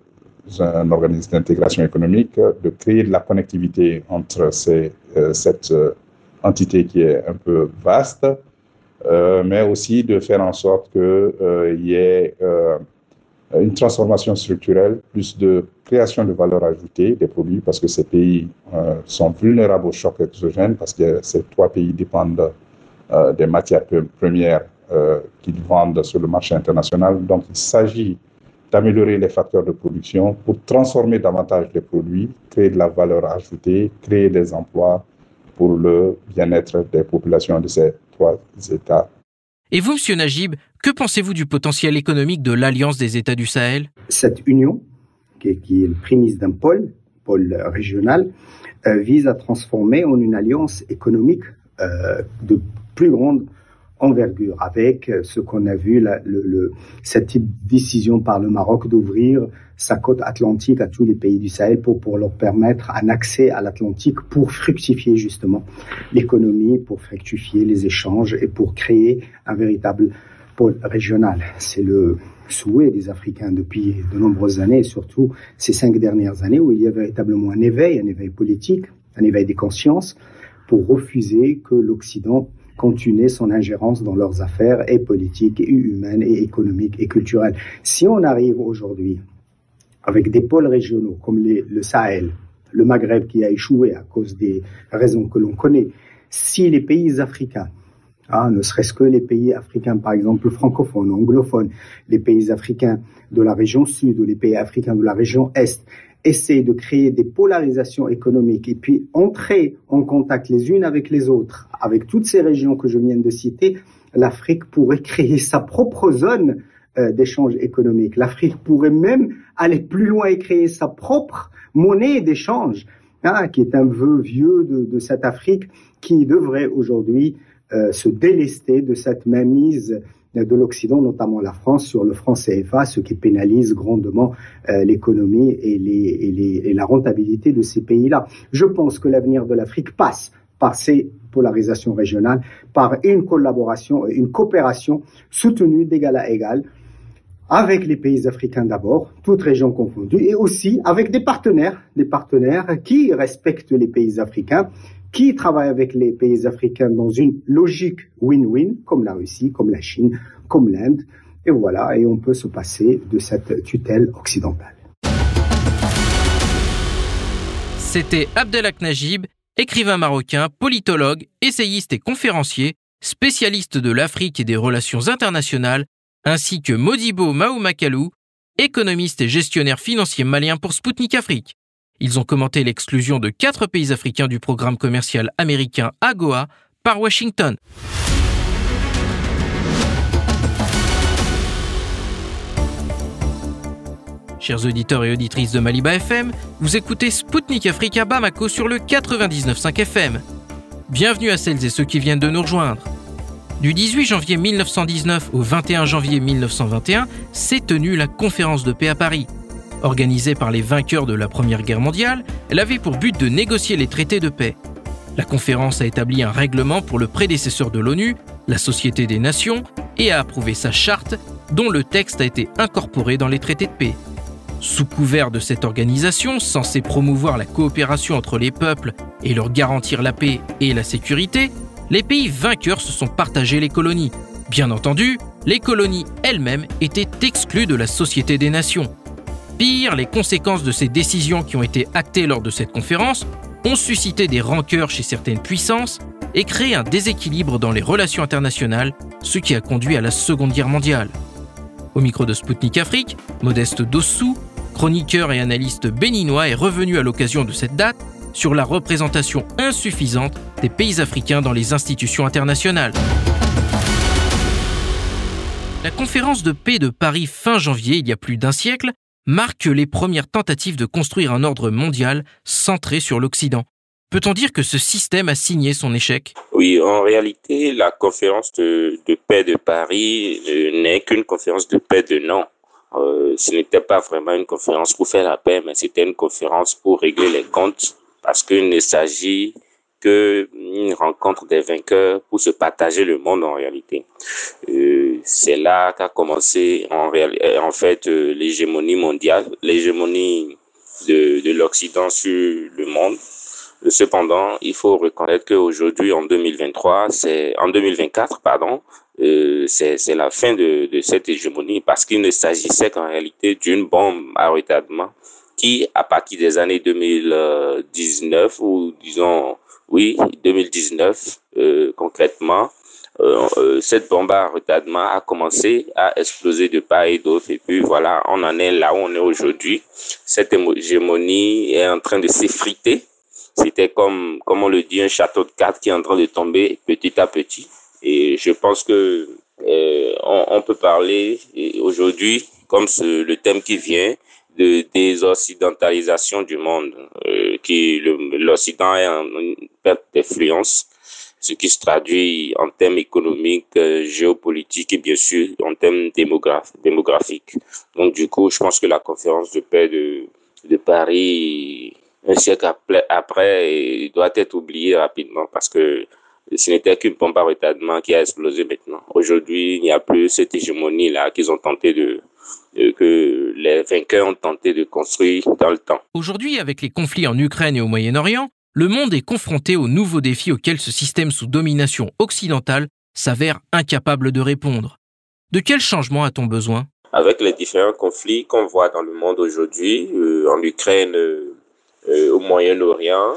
un organisme d'intégration économique, de créer de la connectivité entre ces, euh, cette euh, entité qui est un peu vaste, euh, mais aussi de faire en sorte qu'il y ait une transformation structurelle, plus de création de valeur ajoutée des produits, parce que ces pays sont vulnérables au choc exogène, parce que ces trois pays dépendent des matières premières qu'ils vendent sur le marché international. Donc, il s'agit d'améliorer les facteurs de production pour transformer davantage les produits, créer de la valeur ajoutée, créer des emplois pour le bien-être des populations de ces trois États. Et vous, M. Najib, que pensez-vous du potentiel économique de l'Alliance des États du Sahel? Cette union, qui est, qui est le prémisse d'un pôle, pôle régional, euh, vise à transformer en une alliance économique euh, de plus grande envergure, avec ce qu'on a vu, la, le, cette type décision par le Maroc d'ouvrir sa côte atlantique à tous les pays du Sahel pour, pour leur permettre un accès à l'Atlantique pour fructifier justement l'économie, pour fructifier les échanges et pour créer un véritable pôle régional. C'est le souhait des Africains depuis de nombreuses années, surtout ces cinq dernières années où il y a véritablement un éveil, un éveil politique, un éveil des consciences, pour refuser que l'Occident continuer son ingérence dans leurs affaires et politiques, et humaines, et économiques, et culturelles. Si on arrive aujourd'hui avec des pôles régionaux comme le Sahel, le Maghreb qui a échoué à cause des raisons que l'on connaît, si les pays africains, ah, ne serait-ce que les pays africains, par exemple francophones, anglophones, les pays africains de la région sud ou les pays africains de la région est, essayer de créer des polarisations économiques et puis entrer en contact les unes avec les autres, avec toutes ces régions que je viens de citer, l'Afrique pourrait créer sa propre zone euh, d'échange économique. L'Afrique pourrait même aller plus loin et créer sa propre monnaie d'échange, hein, qui est un vœu vieux de, de cette Afrique qui devrait aujourd'hui euh, se délester de cette mainmise de l'Occident, notamment la France, sur le franc CFA, ce qui pénalise grandement euh, l'économie et, les, et, la rentabilité de ces pays-là. Je pense que l'avenir de l'Afrique passe par ces polarisations régionales, par une collaboration, une coopération soutenue d'égal à égal avec les pays africains d'abord, toutes régions confondues, et aussi avec des partenaires, des partenaires qui respectent les pays africains, qui travaille avec les pays africains dans une logique win-win, comme la Russie, comme la Chine, comme l'Inde. Et voilà, et on peut se passer de cette tutelle occidentale. C'était Abdelak Najib, écrivain marocain, politologue, essayiste et conférencier, spécialiste de l'Afrique et des relations internationales, ainsi que Modibo Maoumakalou, économiste et gestionnaire financier malien pour Sputnik Afrique. Ils ont commenté l'exclusion de quatre pays africains du programme commercial américain AGOA par Washington. Chers auditeurs et auditrices de Maliba FM, vous écoutez Spoutnik Africa Bamako sur le 99.5 FM. Bienvenue à celles et ceux qui viennent de nous rejoindre. Du 18 janvier 1919 au 21 janvier 1921 s'est tenue la conférence de paix à Paris. Organisée par les vainqueurs de la Première Guerre mondiale, elle avait pour but de négocier les traités de paix. La conférence a établi un règlement pour le prédécesseur de l'ONU, la Société des Nations, et a approuvé sa charte, dont le texte a été incorporé dans les traités de paix. Sous couvert de cette organisation, censée promouvoir la coopération entre les peuples et leur garantir la paix et la sécurité, les pays vainqueurs se sont partagés les colonies. Bien entendu, les colonies elles-mêmes étaient exclues de la Société des Nations. Pire, les conséquences de ces décisions qui ont été actées lors de cette conférence ont suscité des rancœurs chez certaines puissances et créé un déséquilibre dans les relations internationales, ce qui a conduit à la Seconde Guerre mondiale. Au micro de Spoutnik Afrique, Modeste Dossou, chroniqueur et analyste béninois, est revenu à l'occasion de cette date sur la représentation insuffisante des pays africains dans les institutions internationales. La conférence de paix de Paris fin janvier, il y a plus d'un siècle, marque les premières tentatives de construire un ordre mondial centré sur l'Occident. Peut-on dire que ce système a signé son échec? Oui, en réalité, la conférence de, paix de Paris euh, n'est qu'une conférence de paix de nom. Euh, ce n'était pas vraiment une conférence pour faire la paix, mais c'était une conférence pour régler les comptes, parce qu'il ne s'agit qu'une rencontre des vainqueurs pour se partager le monde en réalité. Euh, c'est là qu'a commencé en, réalité, en fait euh, l'hégémonie mondiale, l'hégémonie de, de l'Occident sur le monde. Cependant, il faut reconnaître qu'aujourd'hui, en 2023, c'est en 2024, pardon, euh, c'est la fin de, de cette hégémonie parce qu'il ne s'agissait qu'en réalité d'une bombe à retardement qui, à partir des années 2019 ou disons, oui, 2019 euh, concrètement, euh, euh, cette bombe à retardement a commencé à exploser de part et d'autre. Et puis voilà, on en est là où on est aujourd'hui. Cette hégémonie est en train de s'effriter. C'était comme, comme on le dit, un château de cartes qui est en train de tomber petit à petit. Et je pense que euh, on, peut parler aujourd'hui, comme le thème qui vient, de désoccidentalisation du monde, euh, qui l'Occident est en perte d'influence, ce qui se traduit en termes économiques, euh, géopolitiques et bien sûr en termes démographiques. Donc du coup, je pense que la conférence de paix de, de Paris, un siècle après, après, doit être oubliée rapidement parce que ce n'était qu'une pompe à retardement qui a explosé maintenant. Aujourd'hui, il n'y a plus cette hégémonie-là qu'ils ont tenté de, que les vainqueurs ont tenté de construire dans le temps. Aujourd'hui, avec les conflits en Ukraine et au Moyen-Orient, le monde est confronté aux nouveaux défis auxquels ce système sous domination occidentale s'avère incapable de répondre. De quel changement a-t-on besoin? Avec les différents conflits qu'on voit dans le monde aujourd'hui, euh, en Ukraine, euh, euh, au Moyen-Orient,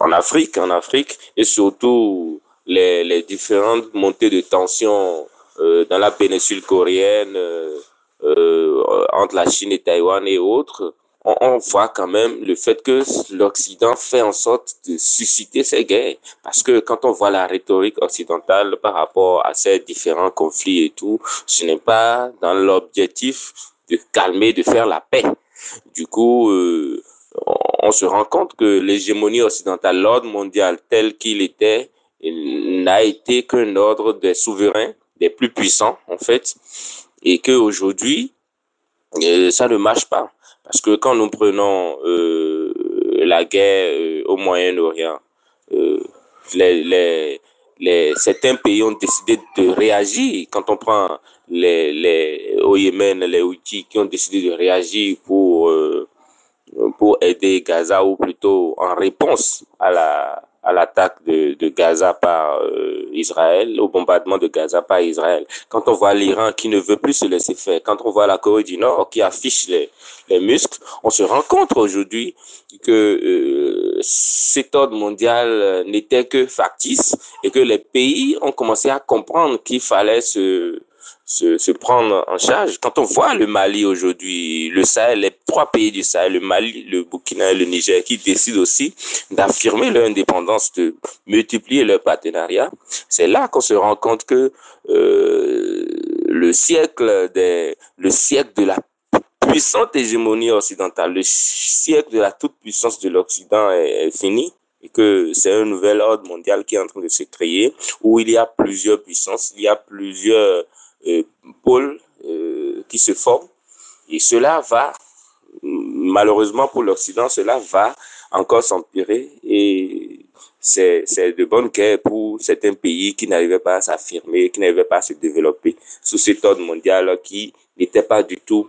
en Afrique, en Afrique, et surtout les, les différentes montées de tension euh, dans la péninsule coréenne, euh, euh, entre la Chine et Taïwan et autres, on, on voit quand même le fait que l'Occident fait en sorte de susciter ces guerres. Parce que quand on voit la rhétorique occidentale par rapport à ces différents conflits et tout, ce n'est pas dans l'objectif de calmer, de faire la paix. Du coup, euh, on se rend compte que l'hégémonie occidentale, l'ordre mondial tel qu'il était, n'a été qu'un ordre des souverains, plus puissants en fait, et que aujourd'hui euh, ça ne marche pas parce que quand nous prenons euh, la guerre euh, au Moyen-Orient, euh, les, les, les, certains pays ont décidé de réagir. Quand on prend les, les, au Yémen, les Houthis qui ont décidé de réagir pour pour aider Gaza ou plutôt en réponse à la à l'attaque de, de, Gaza par euh, Israël, au bombardement de Gaza par Israël. Quand on voit l'Iran qui ne veut plus se laisser faire, quand on voit la Corée du Nord qui affiche les, les muscles, on se rend compte aujourd'hui que euh, cet ordre mondial n'était que factice et que les pays ont commencé à comprendre qu'il fallait se se, se, prendre en charge. Quand on voit le Mali aujourd'hui, le Sahel, les trois pays du Sahel, le Mali, le Burkina et le Niger, qui décident aussi d'affirmer leur indépendance, de multiplier leur partenariat, c'est là qu'on se rend compte que euh, le siècle des, le siècle de la puissante hégémonie occidentale, le siècle de la toute puissance de l'Occident est, fini et que c'est un nouvel ordre mondial qui est en train de se créer où il y a plusieurs puissances, il y a plusieurs pôles euh, qui se forment. Et cela va, malheureusement pour l'Occident, cela va encore s'empirer et c'est de bonnes guerres pour certains pays qui n'arrivaient pas à s'affirmer, qui n'arrivaient pas à se développer sous cet ordre mondial qui n'était pas du tout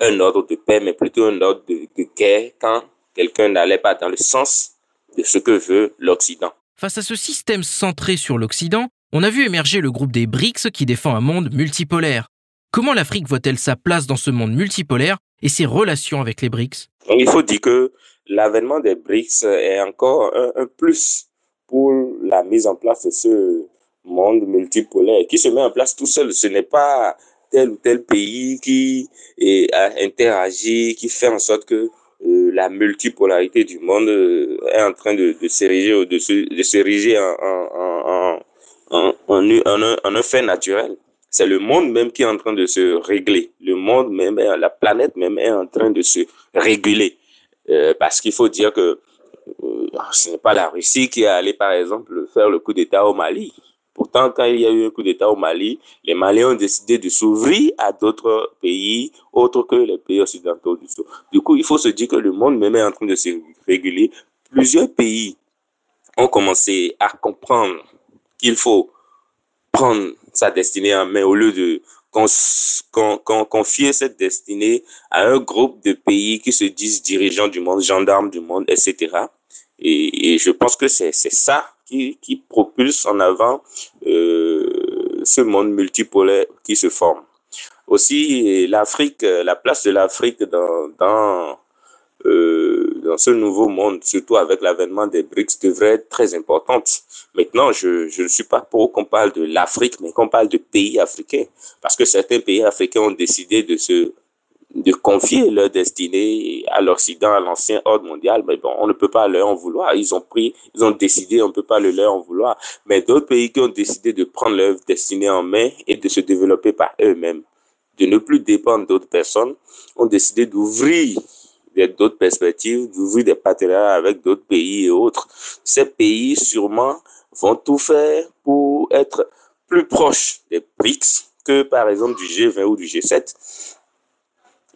un ordre de paix, mais plutôt un ordre de guerre quand quelqu'un n'allait pas dans le sens de ce que veut l'Occident. Face à ce système centré sur l'Occident, on a vu émerger le groupe des BRICS qui défend un monde multipolaire. Comment l'Afrique voit-elle sa place dans ce monde multipolaire et ses relations avec les BRICS? Il faut dire que l'avènement des BRICS est encore un, plus pour la mise en place de ce monde multipolaire qui se met en place tout seul. Ce n'est pas tel ou tel pays qui est, a interagi, qui fait en sorte que euh, la multipolarité du monde euh, est en train de, s'ériger de, en, en, en, un, en un fait naturel. C'est le monde même qui est en train de se régler. Le monde même, la planète même est en train de se réguler. Euh, parce qu'il faut dire que euh, ce n'est pas la Russie qui est allée, par exemple, faire le coup d'État au Mali. Pourtant, quand il y a eu un coup d'État au Mali, les Maliens ont décidé de s'ouvrir à d'autres pays autres que les pays occidentaux. Du coup, il faut se dire que le monde même est en train de se réguler. Plusieurs pays ont commencé à comprendre qu'il faut prendre sa destinée en main au lieu de confier cette destinée à un groupe de pays qui se disent dirigeants du monde, gendarmes du monde, etc. Et, je pense que c'est ça qui, propulse en avant euh, ce monde multipolaire qui se forme. Aussi, l'Afrique, la place de l'Afrique dans, dans euh, dans ce nouveau monde, surtout avec l'avènement des BRICS, devrait être très importante. Maintenant, je, ne suis pas pour qu'on parle de l'Afrique, mais qu'on parle de pays africains. Parce que certains pays africains ont décidé de se de confier leur destinée à l'Occident, à l'ancien ordre mondial, mais bon, on ne peut pas leur en vouloir. Ils ont pris, ils ont décidé, on ne peut pas le leur en vouloir. Mais d'autres pays qui ont décidé de prendre leur destinée en main et de se développer par eux-mêmes, de ne plus dépendre d'autres personnes, ont décidé d'ouvrir d'autres perspectives, d'ouvrir des partenariats avec d'autres pays et autres. Ces pays, sûrement, vont tout faire pour être plus proches des BRICS que, par exemple, du G20 ou du G7.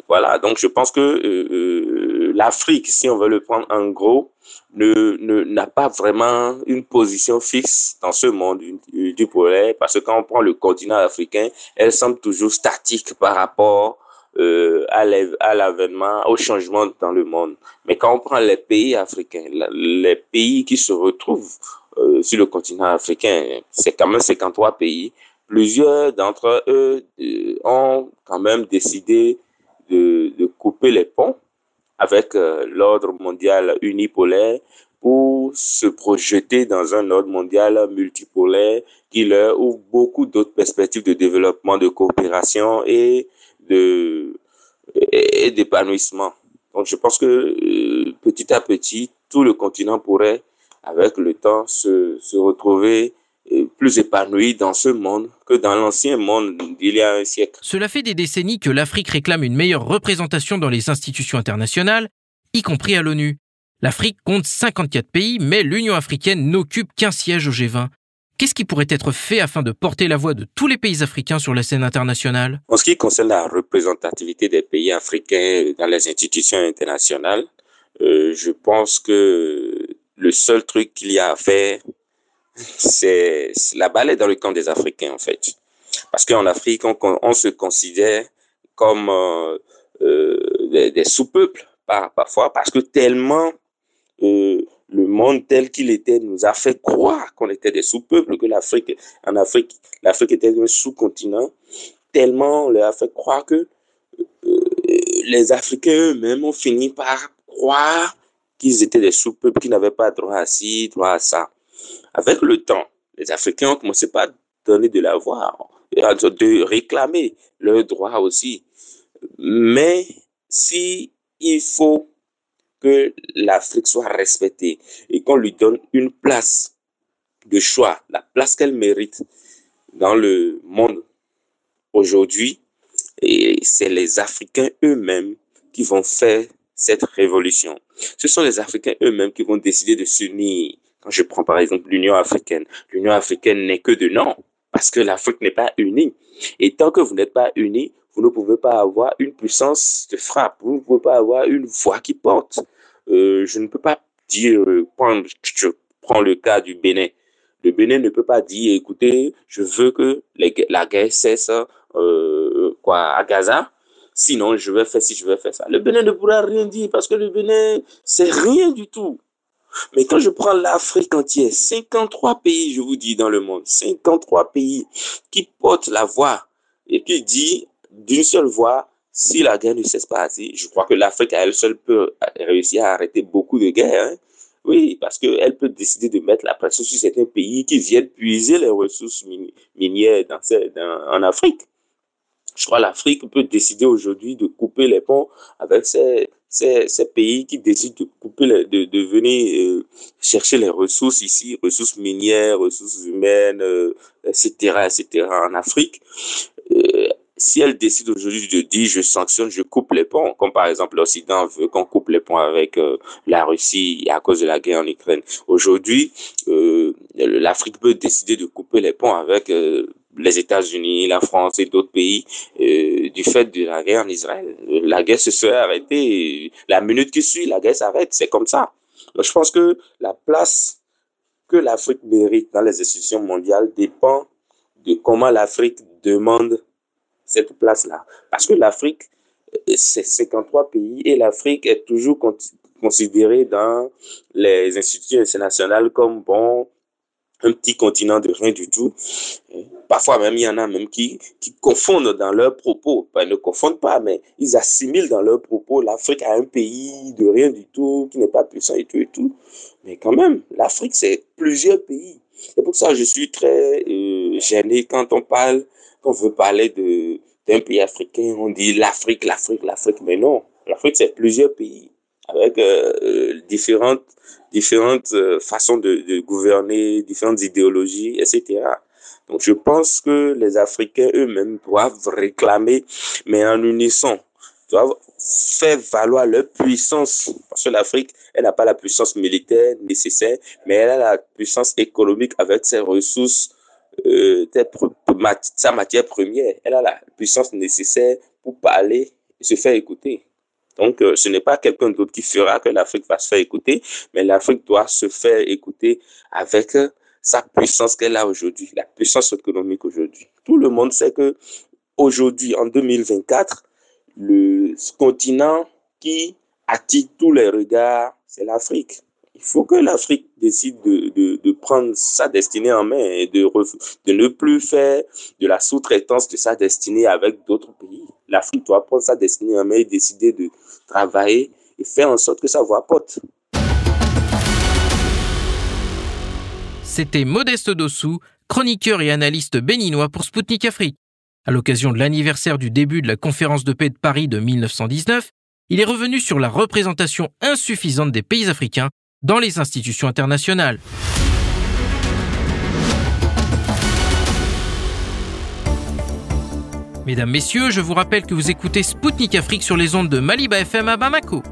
Voilà, donc je pense que euh, euh, l'Afrique, si on veut le prendre en gros, ne n'a pas vraiment une position fixe dans ce monde du, du polaire, parce que quand on prend le continent africain, elle semble toujours statique par rapport euh, à l'avènement, au changement dans le monde. Mais quand on prend les pays africains, les pays qui se retrouvent euh, sur le continent africain, c'est quand même 53 pays. Plusieurs d'entre eux euh, ont quand même décidé de, couper les ponts avec euh, l'ordre mondial unipolaire pour se projeter dans un ordre mondial multipolaire qui leur ouvre beaucoup d'autres perspectives de développement, de coopération et et d'épanouissement. Donc je pense que euh, petit à petit, tout le continent pourrait, avec le temps, se, se retrouver euh, plus épanoui dans ce monde que dans l'ancien monde d'il y a un siècle. Cela fait des décennies que l'Afrique réclame une meilleure représentation dans les institutions internationales, y compris à l'ONU. L'Afrique compte 54 pays, mais l'Union africaine n'occupe qu'un siège au G20. Qu'est-ce qui pourrait être fait afin de porter la voix de tous les pays africains sur la scène internationale? En ce qui concerne la représentativité des pays africains dans les institutions internationales, euh, je pense que le seul truc qu'il y a à faire, c'est la balle dans le camp des Africains, en fait. Parce qu'en Afrique, on, se considère comme euh, euh, des, des sous-peuples parfois, parce que tellement le monde tel qu'il était nous a fait croire qu'on était des sous-peuples, que l'Afrique, en Afrique, l'Afrique était un sous-continent, tellement on leur a fait croire que euh, les Africains eux-mêmes ont fini par croire qu'ils étaient des sous-peuples, qui n'avaient pas droit à ci, droit à ça. Avec le temps, les Africains ont commencé par donner de la voix, de réclamer leurs droits aussi. Mais si il faut que l'Afrique soit respectée et qu'on lui donne une place de choix, la place qu'elle mérite dans le monde aujourd'hui. Et c'est les Africains eux-mêmes qui vont faire cette révolution. Ce sont les Africains eux-mêmes qui vont décider de s'unir. Quand je prends par exemple l'Union africaine, l'Union africaine n'est que de nom, parce que l'Afrique n'est pas unie. Et tant que vous n'êtes pas unis, vous ne pouvez pas avoir une puissance de frappe, vous ne pouvez pas avoir une voix qui porte. Euh, je ne peux pas dire, euh, je prends le cas du Bénin. Le Bénin ne peut pas dire, écoutez, je veux que la guerre cesse euh, quoi, à Gaza, sinon je vais faire ci, je vais faire ça. Le Bénin ne pourra rien dire parce que le Bénin, c'est rien du tout. Mais quand je prends l'Afrique entière, 53 pays, je vous dis, dans le monde, 53 pays qui portent la voix et qui dit d'une seule voix, si la guerre ne cesse pas je crois que l'Afrique à elle seule peut réussir à arrêter beaucoup de guerres. Hein. Oui, parce qu'elle peut décider de mettre la pression sur certains pays qui viennent puiser les ressources minières dans, en Afrique. Je crois que l'Afrique peut décider aujourd'hui de couper les ponts avec ces, ces, ces, pays qui décident de couper, de, de venir euh, chercher les ressources ici, ressources minières, ressources humaines, etc., euh, etc., en Afrique. Euh, si elle décide aujourd'hui de dire je sanctionne, je coupe les ponts, comme par exemple l'Occident veut qu'on coupe les ponts avec euh, la Russie à cause de la guerre en Ukraine. Aujourd'hui, euh, l'Afrique peut décider de couper les ponts avec euh, les États-Unis, la France et d'autres pays du fait de la guerre en Israël. La guerre se serait arrêtée. La minute qui suit, la guerre s'arrête. C'est comme ça. Donc, je pense que la place que l'Afrique mérite dans les institutions mondiales dépend de comment l'Afrique demande cette place-là. Parce que l'Afrique, euh, c'est 53 pays et l'Afrique est toujours considérée dans les institutions internationales comme bon, un petit continent de rien du tout. Parfois même, il y en a même qui, qui confondent dans leurs propos. ils ne confondent pas, mais ils assimilent dans leurs propos l'Afrique à un pays de rien du tout, qui n'est pas puissant et tout et tout. Mais quand même, l'Afrique, c'est plusieurs pays. C'est pour ça que je suis très euh, gêné quand on parle, quand on veut parler de d'un pays africain, on dit l'Afrique, l'Afrique, l'Afrique. Mais non, l'Afrique, c'est plusieurs pays avec euh, différentes différentes euh, façons de, de, gouverner, différentes idéologies, etc. Donc je pense que les Africains eux-mêmes doivent réclamer, mais en unisson, doivent faire valoir leur puissance. Parce que l'Afrique, elle n'a pas la puissance militaire nécessaire, mais elle a la puissance économique avec ses ressources, euh, sa matière première. Elle a la puissance nécessaire pour parler et se faire écouter. Donc, euh, ce n'est pas quelqu'un d'autre qui fera que l'Afrique va se faire écouter, mais l'Afrique doit se faire écouter avec euh, sa puissance qu'elle a aujourd'hui, la puissance économique aujourd'hui. Tout le monde sait que aujourd'hui, en 2024, le continent qui attire tous les regards, c'est l'Afrique. Il faut que l'Afrique décide de, prendre sa destinée en main et de, ne plus faire de la sous-traitance de sa destinée avec d'autres pays. L'Afrique doit prendre sa destinée en main et décider de travailler et faire en sorte que ça voit porte. C'était Modeste Dossou, chroniqueur et analyste béninois pour Spoutnik Afrique. À l'occasion de l'anniversaire du début de la conférence de paix de Paris de 1919, il est revenu sur la représentation insuffisante des pays africains dans les institutions internationales. Mesdames, Messieurs, je vous rappelle que vous écoutez Spoutnik Afrique sur les ondes de Maliba FM à Bamako.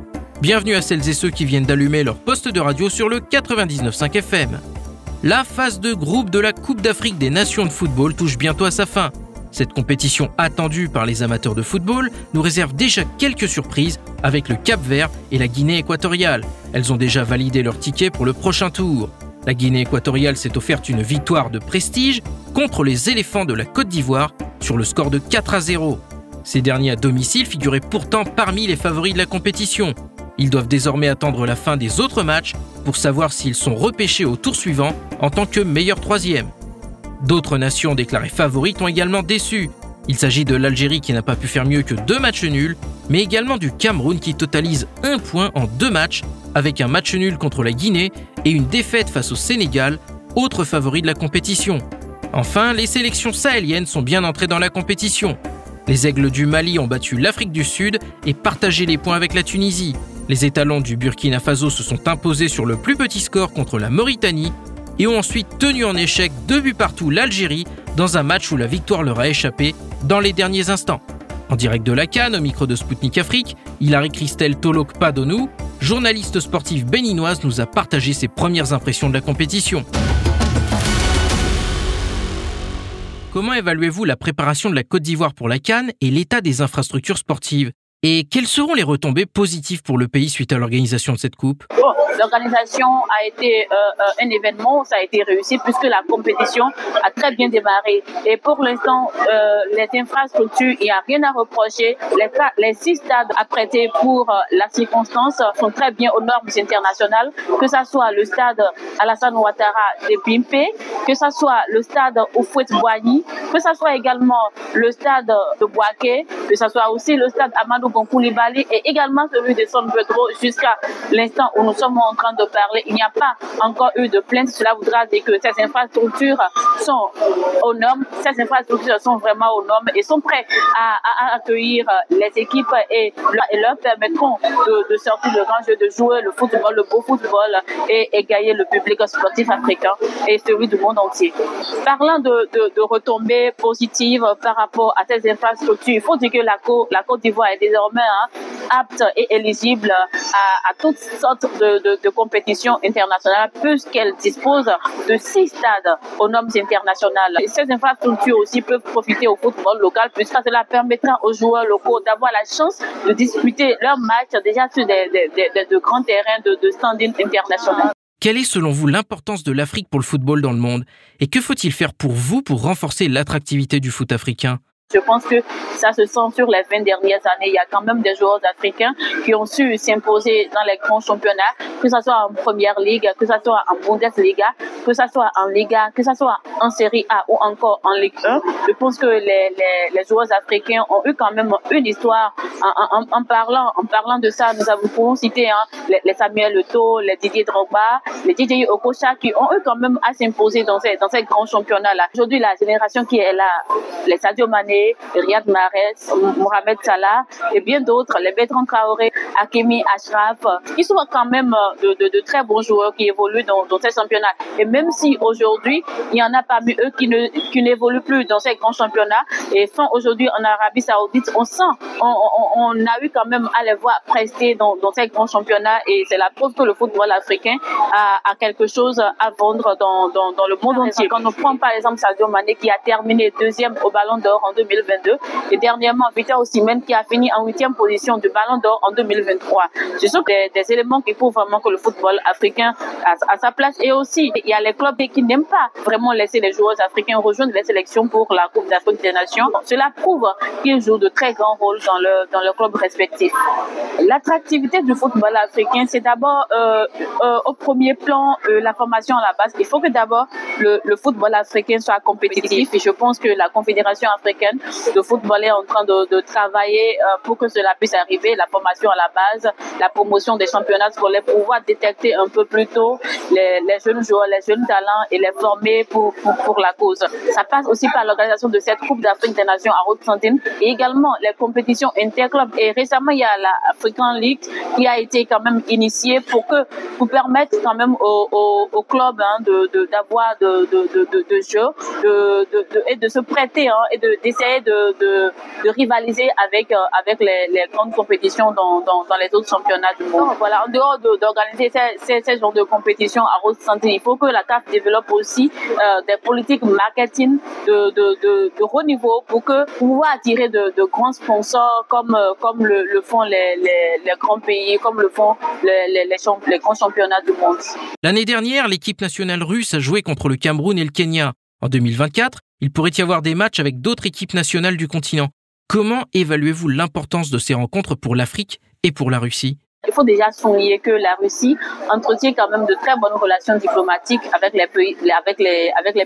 Bienvenue à celles et ceux qui viennent d'allumer leur poste de radio sur le 99.5 FM. La phase de groupe de la Coupe d'Afrique des Nations de football touche bientôt à sa fin. Cette compétition attendue par les amateurs de football nous réserve déjà quelques surprises avec le Cap Vert et la Guinée équatoriale. Elles ont déjà validé leur ticket pour le prochain tour. La Guinée équatoriale s'est offerte une victoire de prestige contre les éléphants de la Côte d'Ivoire sur le score de 4 à 0. Ces derniers à domicile figuraient pourtant parmi les favoris de la compétition. Ils doivent désormais attendre la fin des autres matchs pour savoir s'ils sont repêchés au tour suivant en tant que meilleur troisième. D'autres nations déclarées favorites ont également déçu. Il s'agit de l'Algérie qui n'a pas pu faire mieux que deux matchs nuls, mais également du Cameroun qui totalise un point en deux matchs avec un match nul contre la Guinée et une défaite face au Sénégal, autre favori de la compétition. Enfin, les sélections sahéliennes sont bien entrées dans la compétition. Les Aigles du Mali ont battu l'Afrique du Sud et partagé les points avec la Tunisie. Les étalons du Burkina Faso se sont imposés sur le plus petit score contre la Mauritanie et ont ensuite tenu en échec deux buts partout l'Algérie dans un match où la victoire leur a échappé dans les derniers instants. En direct de la Cannes, au micro de Spoutnik Afrique, Hilary Christelle Tolok Padonou, journaliste sportive béninoise, nous a partagé ses premières impressions de la compétition. Comment évaluez-vous la préparation de la Côte d'Ivoire pour la Cannes et l'état des infrastructures sportives? Et quelles seront les retombées positives pour le pays suite à l'organisation de cette coupe? L'organisation a été euh, euh, un événement, ça a été réussi puisque la compétition a très bien démarré. Et pour l'instant, euh, les infrastructures, il n'y a rien à reprocher. Les, six stades apprêtés pour la circonstance sont très bien aux normes internationales, que ce soit le stade Alassane Ouattara de Pimpé, que ce soit le stade Oufouet Boigny, que ce soit également le stade de Boaké, que ce soit aussi le stade Amadou Koulibaly et également celui de Son Pedro jusqu'à l'instant où nous sommes en train de parler. Il n'y a pas encore eu de plainte. Cela voudra dire que ces infrastructures sont aux normes. Ces infrastructures sont vraiment aux normes et sont prêtes à, accueillir les équipes et, leur permettront de, sortir le grand jeu, de jouer le football, le beau football et, gagner le public sportif africain et celui du monde entier. Parlant de, de, retombées positives par rapport à ces infrastructures, il faut dire que la Côte d'Ivoire est désormais Hein, apte et éligible à, toutes sortes de, compétitions internationales puisqu'elle dispose de six stades aux normes internationales. ces infrastructures aussi peuvent profiter au football local puisque cela permettra aux joueurs locaux d'avoir la chance de disputer leurs matchs déjà sur des, de grands terrains de, standing international. Quelle est selon vous l'importance de l'Afrique pour le football dans le monde? Et que faut-il faire pour vous pour renforcer l'attractivité du foot africain? Je pense que ça se sent sur les 20 dernières années. Il y a quand même des joueurs africains qui ont su s'imposer dans les grands championnats, que ce soit en Première Ligue, que ce soit en Bundesliga, que ce soit en Liga, que ce soit en Série A ou encore en Ligue 1. Je pense que les, les, joueurs africains ont eu quand même une histoire. En, parlant, en parlant de ça, nous avons cité hein, les, les, Samuel Leto, les Didier Drogba, les Didier Okocha qui ont eu quand même à s'imposer dans ces, dans ces grands championnats-là. Aujourd'hui, la génération qui est là, les Sadio Mané, Riyad Mahrez, Mohamed Salah et bien d'autres, les Bertrand Traoré, Hakimi Ashraf, qui sont quand même de, de, de très bons joueurs qui évoluent dans, dans, ces championnats. Et même si aujourd'hui, il y en a parmi eux qui ne qui n'évoluent plus dans ces grands championnats et sont aujourd'hui en Arabie Saoudite, on sent, on, on, on, a eu quand même à les voir prester dans, dans ces grands championnats et c'est la preuve que le football africain a, a quelque chose à vendre dans, dans, dans le monde entier. Quand on prend par exemple Sadio Mané qui a terminé deuxième au Ballon d'Or en 2000 2022 et dernièrement Victor Osimhen qui a fini en huitième position du Ballon d'Or en 2023. Ce sont des, éléments qui prouvent vraiment que le football africain a, sa place et aussi il y a les clubs qui n'aiment pas vraiment laisser les joueurs africains rejoindre les sélections pour la Coupe d'Afrique des Nations. Cela prouve qu'ils jouent de très grands rôles dans le dans le club respectif. L'attractivité du football africain, c'est d'abord euh, euh, au premier plan euh, la formation à la base. Il faut que d'abord le football africain soit compétitif et je pense que la Confédération africaine de football est en train de, de travailler euh, pour que cela puisse arriver, la formation à la base, la promotion des championnats scolaires, pouvoir détecter un peu plus tôt les, jeunes joueurs, les jeunes talents et les former pour, pour, pour la cause. Ça passe aussi par l'organisation de cette Coupe d'Afrique des à Haute-Santine et également les compétitions interclubs. Et récemment, il y a la African League qui a été quand même initiée pour que pour permettre quand même aux, aux clubs hein, d'avoir de, de, de, de, de jeux de, de, et de se prêter hein, et d'essayer de, de, de, rivaliser avec, euh, avec les, grandes compétitions dans, dans, dans, les autres championnats du monde. Voilà, en dehors d'organiser ces, ces, ces, genres de compétitions à haute santé, il faut que la CAF développe aussi euh, des politiques marketing de, haut niveau pour que pouvoir attirer de, grands sponsors comme, euh, comme le, font les, grands pays, comme le font les grands championnats du monde. L'année dernière, l'équipe nationale russe a joué contre le Cameroun et le Kenya. En 2024, il pourrait y avoir des matchs avec d'autres équipes nationales du continent. Comment évaluez-vous l'importance de ces rencontres pour l'Afrique et pour la Russie? Il faut déjà souligner que la Russie entretient quand même de très bonnes relations diplomatiques avec les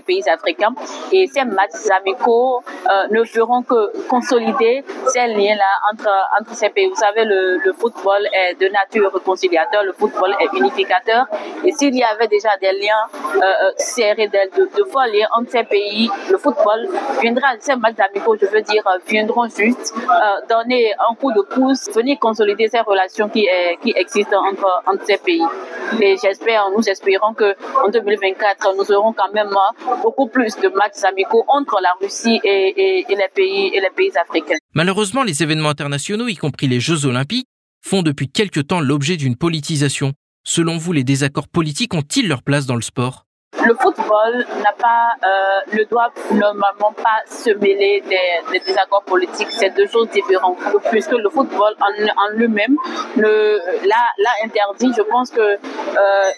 pays, africains. Et ces matchs amicaux euh, ne feront que consolider ces liens-là entre, entre ces pays. Vous savez, le, football est de nature réconciliateur, le football est unificateur. Et s'il y avait déjà des liens euh, serrés, de, de, de forts liens entre ces pays, le football viendra, ces matchs amicaux, je veux dire, viendront juste euh, donner un coup de pouce, venir consolider ces relations qui est qui existent entre, entre ces pays. Et j'espère, nous espérons que en 2024, nous aurons quand même beaucoup plus de matchs amicaux entre la Russie et les pays et les pays africains. Malheureusement, les événements internationaux, y compris les Jeux olympiques, font depuis quelque temps l'objet d'une politisation. Selon vous, les désaccords politiques ont-ils leur place dans le sport? Le football n'a pas, euh, ne doit normalement pas se mêler des, désaccords politiques. C'est deux choses différentes. Puisque le football en, lui-même l'a interdit. Je pense que euh,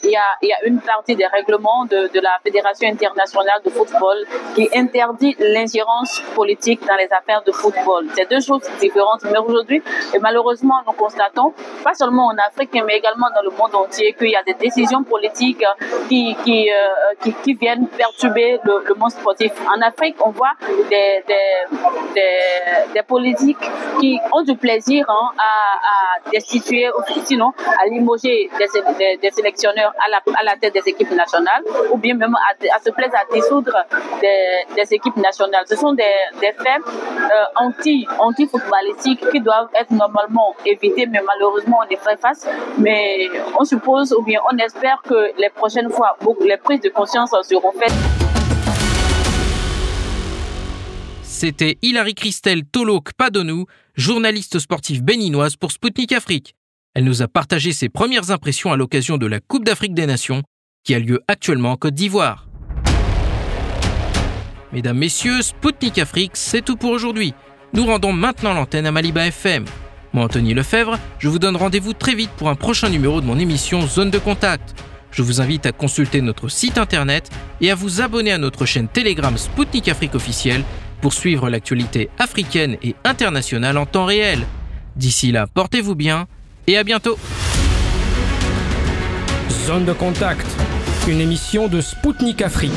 il y, a, y a une partie des règlements de, de la Fédération internationale de football qui interdit l'ingérence politique dans les affaires de football. C'est deux choses différentes. Mais aujourd'hui, malheureusement, nous constatons, pas seulement en Afrique, mais également dans le monde entier, qu'il y a des décisions politiques qui, qui euh, qui, viennent perturber le, monde sportif. En Afrique, on voit des, des, des, politiques qui ont du plaisir hein, à, à, destituer, sinon à limoger des, des, sélectionneurs à la, à la, tête des équipes nationales, ou bien même à, se plaisir à dissoudre des, équipes nationales. Ce sont des, faits euh, anti, anti-footballistiques qui doivent être normalement évités, mais malheureusement on est fait face. Mais on suppose, ou bien on espère que les prochaines fois, les prises de conscience faites. C'était Hilary Christelle Tolok Padonou, journaliste sportive béninoise pour Spoutnik Afrique. Elle nous a partagé ses premières impressions à l'occasion de la Coupe d'Afrique des Nations, qui a lieu actuellement en Côte d'Ivoire. Mesdames, Messieurs, Spoutnik Afrique, c'est tout pour aujourd'hui. Nous rendons maintenant l'antenne à Maliba FM. Moi, Anthony Lefebvre, je vous donne rendez-vous très vite pour un prochain numéro de mon émission Zone de Contact. Je vous invite à consulter notre site internet et à vous abonner à notre chaîne Telegram Spoutnik Afrique officielle pour suivre l'actualité africaine et internationale en temps réel. D'ici là, portez-vous bien et à bientôt. Zone de contact, une émission de Spoutnik Afrique.